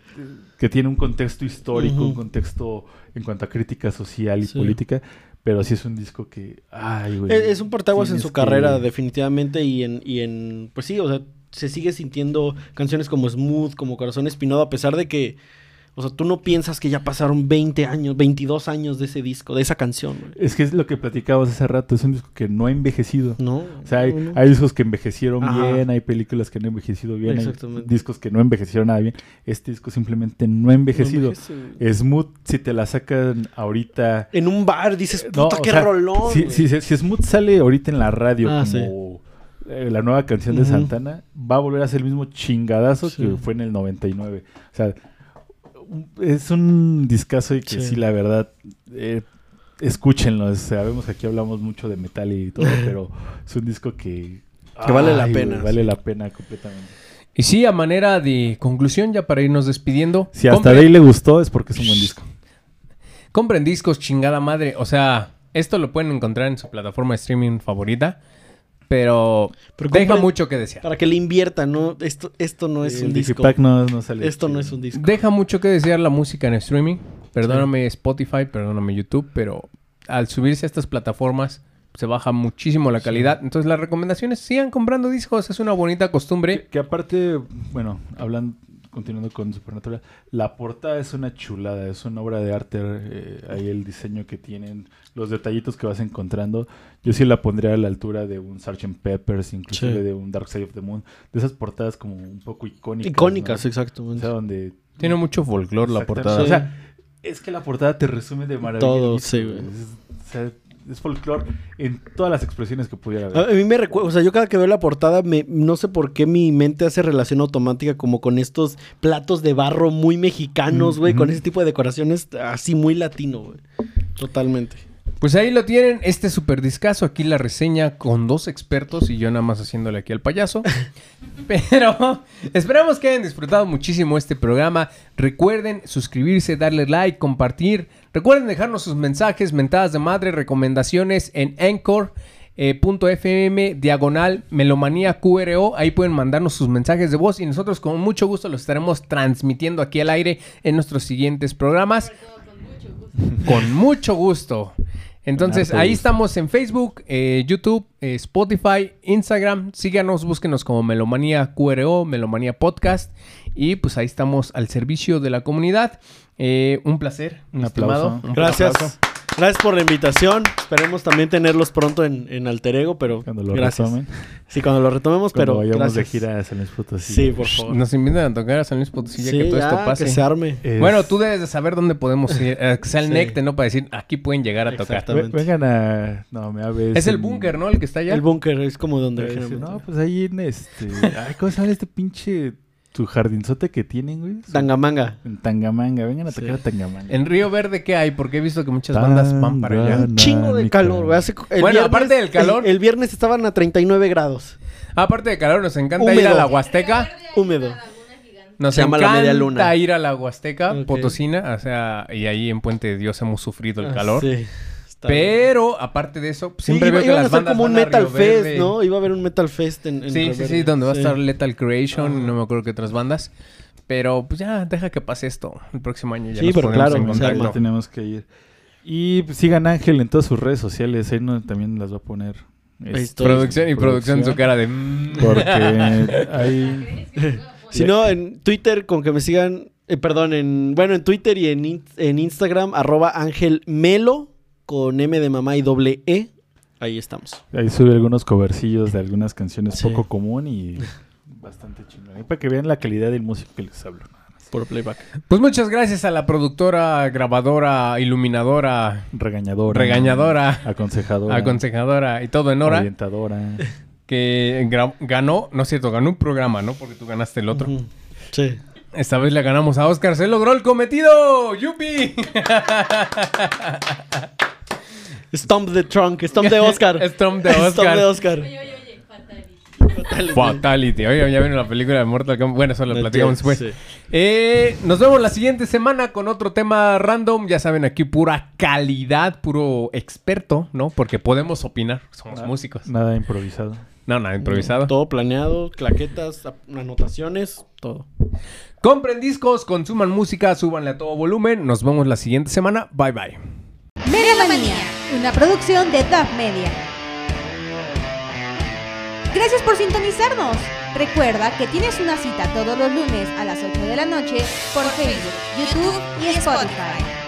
que tiene un contexto histórico, un contexto en cuanto a crítica social y Sí. política, pero sí es un disco que, ay, güey. Es, es un partaguas en su que- carrera, definitivamente. Y en, y en. Pues sí, o sea, se sigue sintiendo canciones como Smooth, como Corazón Espinado, a pesar de que. O sea, tú no piensas que ya pasaron 20 años, 22 años de ese disco, de esa canción, güey. Es que es lo que platicábamos hace rato, es un disco que no ha envejecido. No. O sea, hay, no, no. hay discos que envejecieron Ajá. bien, hay películas que no han envejecido bien, hay discos que no envejecieron nada bien. Este disco simplemente no ha envejecido. No. Smooth, si te la sacan ahorita... En un bar dices, puta, qué sea, rolón. Si, si- si- si Smooth sale ahorita en la radio Ah, como eh, la nueva canción de. Santana, va a volver a ser el mismo chingadazo Sí. que fue en el 99. O sea, es un discazo y que Sí. sí, la verdad, eh, escúchenlo. Sabemos que aquí hablamos mucho de metal y todo, pero es un disco que... Que vale la pena, vale sí. la pena completamente. Y sí, a manera de conclusión, ya para irnos despidiendo. Si hasta ahí le gustó, es porque es un buen disco. Compren discos, chingada madre. O sea, esto lo pueden encontrar en su plataforma de streaming favorita. Pero, Pero deja compren- mucho que desear. Para que le inviertan, ¿no? Esto, esto no es el un disco. No, no sale Esto no es un disco. Deja mucho que desear la música en streaming. Perdóname Spotify, perdóname YouTube, pero al subirse a estas plataformas se baja muchísimo la calidad. Entonces las recomendaciones, sigan comprando discos, es una bonita Que, costumbre. que aparte, bueno, hablando, continuando con Supernatural, la portada es una chulada, es una obra de arte, eh, ahí el diseño que tienen, los detallitos que vas encontrando, yo sí la pondría a la altura de un Sgt. Peppers, inclusive Sí. de un Dark Side of the Moon, de esas portadas como un poco icónicas. Icónicas, ¿no? O exactamente. sea, donde... Tiene mucho folclore la portada. O sea, es que la portada te resume de maravilla. Todo, sí, güey. O sea, es folclore en todas las expresiones que pudiera haber. a mí me recuerda, o sea, yo cada que veo la portada, me, no sé por qué mi mente hace relación automática como con estos platos de barro muy mexicanos, güey, con ese tipo de decoraciones así muy latino, güey. Totalmente. Pues ahí lo tienen, este super discazo, aquí la reseña con dos expertos y yo nada más haciéndole aquí al payaso. Pero esperamos que hayan disfrutado muchísimo este programa. Recuerden suscribirse, darle like, compartir. Recuerden dejarnos sus mensajes, mentadas de madre, recomendaciones en Anchor. eh, punto .fm diagonal melomanía QRO ahí pueden mandarnos sus mensajes de voz y nosotros con mucho gusto los estaremos transmitiendo aquí al aire en nuestros siguientes programas con mucho gusto. Con harto ahí gusto. estamos en Facebook, eh, YouTube, eh, Spotify, Instagram. Síganos, búsquenos como Melomanía QRO, Melomanía Podcast. Y pues ahí estamos al servicio de la comunidad. Eh, un placer, Un estimado. aplauso. Un Gracias. aplauso. Gracias por la invitación. Esperemos también tenerlos pronto en, en Alter Ego, pero Cuando lo gracias. retomen. Sí, cuando lo retomemos, Cuando pero vayamos gracias. de gira a San Luis Potosí. Sí, por favor. Nos invitan a tocar a San Luis Potosí ya Sí, que todo esto pase. que se arme. Es- Bueno, tú debes de saber dónde podemos ir. eh, que sea el Sí. Necte, ¿no? Para decir, aquí pueden llegar a tocar. Vengan a... No, me habes Es el en- búnker, ¿no? El que está allá. El búnker es como donde... No, pues ahí en este... Ay, ¿cómo se llama este pinche... Tu jardinzote que tienen, güey? Su- Tangamanga. En Tangamanga. Vengan a Sí. tocar a Tangamanga. En Río Verde, ¿qué hay? Porque he visto que muchas bandas van para allá. Tangana- Chingo de calor, güey. Hace- el Bueno, aparte del calor- El, el viernes estaban a 39 grados. Aparte de calor, nos encanta Húmedo. ir a la Huasteca. Húmedo. Nos Se llama la encanta media luna. ir a la Huasteca Ok. Potosina. O sea, y ahí en Puente de Dios hemos sufrido el Ah, calor. Sí. Está Pero, aparte de eso, Sí, siempre iba, veo que iban a las bandas como un Metal Fest, Verde. ¿no? Iba a haber un Metal Fest en, en Sí, Río sí, Verde. sí, donde va a Sí. estar Lethal Creation, Ah. no me acuerdo qué otras bandas. Pero pues ya, deja que pase esto. El próximo año ya Sí, nos pero claro, en contacto. arma. Tenemos que ir. Y pues, sigan a Ángel en todas sus redes sociales. Ahí no, también las va a poner. Ahí este, estoy. Producción y producción en su cara de... mm. Porque hay... Si no, en Twitter, con que me sigan, eh, perdón, en, bueno, en Twitter y en, in- en Instagram, arroba Ángel Melo, con M de mamá y doble E. Ahí estamos. Ahí sube algunos covercillos de algunas canciones Sí. poco común y bastante chingón. Y para que vean la calidad del músico que les hablo. Por playback. Pues muchas gracias a la productora, grabadora, iluminadora, Regañadora. regañadora, Aconsejadora. aconsejadora y todo en hora. Orientadora. que ganó, no es cierto, ganó un programa, ¿no? Porque tú ganaste el otro. Sí. Esta vez le ganamos a Oscar, se logró el cometido, ¡yupi! Stomp the Trunk, Stomp de Oscar. Stomp de Oscar. Stomp de Oscar. Oye, oye, oye, fatality. Fatality. Oye, ya vino la película de Mortal Kombat. Bueno, eso lo platicamos después. sí. Eh, nos vemos la siguiente semana con otro tema random. Ya saben, aquí pura calidad, puro experto, ¿no? Porque podemos opinar, somos músicos. Nada improvisado. No, nada, improvisado. Todo planeado, claquetas, anotaciones, todo. Compren discos, consuman música, súbanle a todo volumen. Nos vemos la siguiente semana. Bye bye. Melomanía, una producción de DAF Media. Gracias por sintonizarnos. Recuerda que tienes una cita todos los lunes a las 8 de la noche por Facebook, YouTube y Spotify.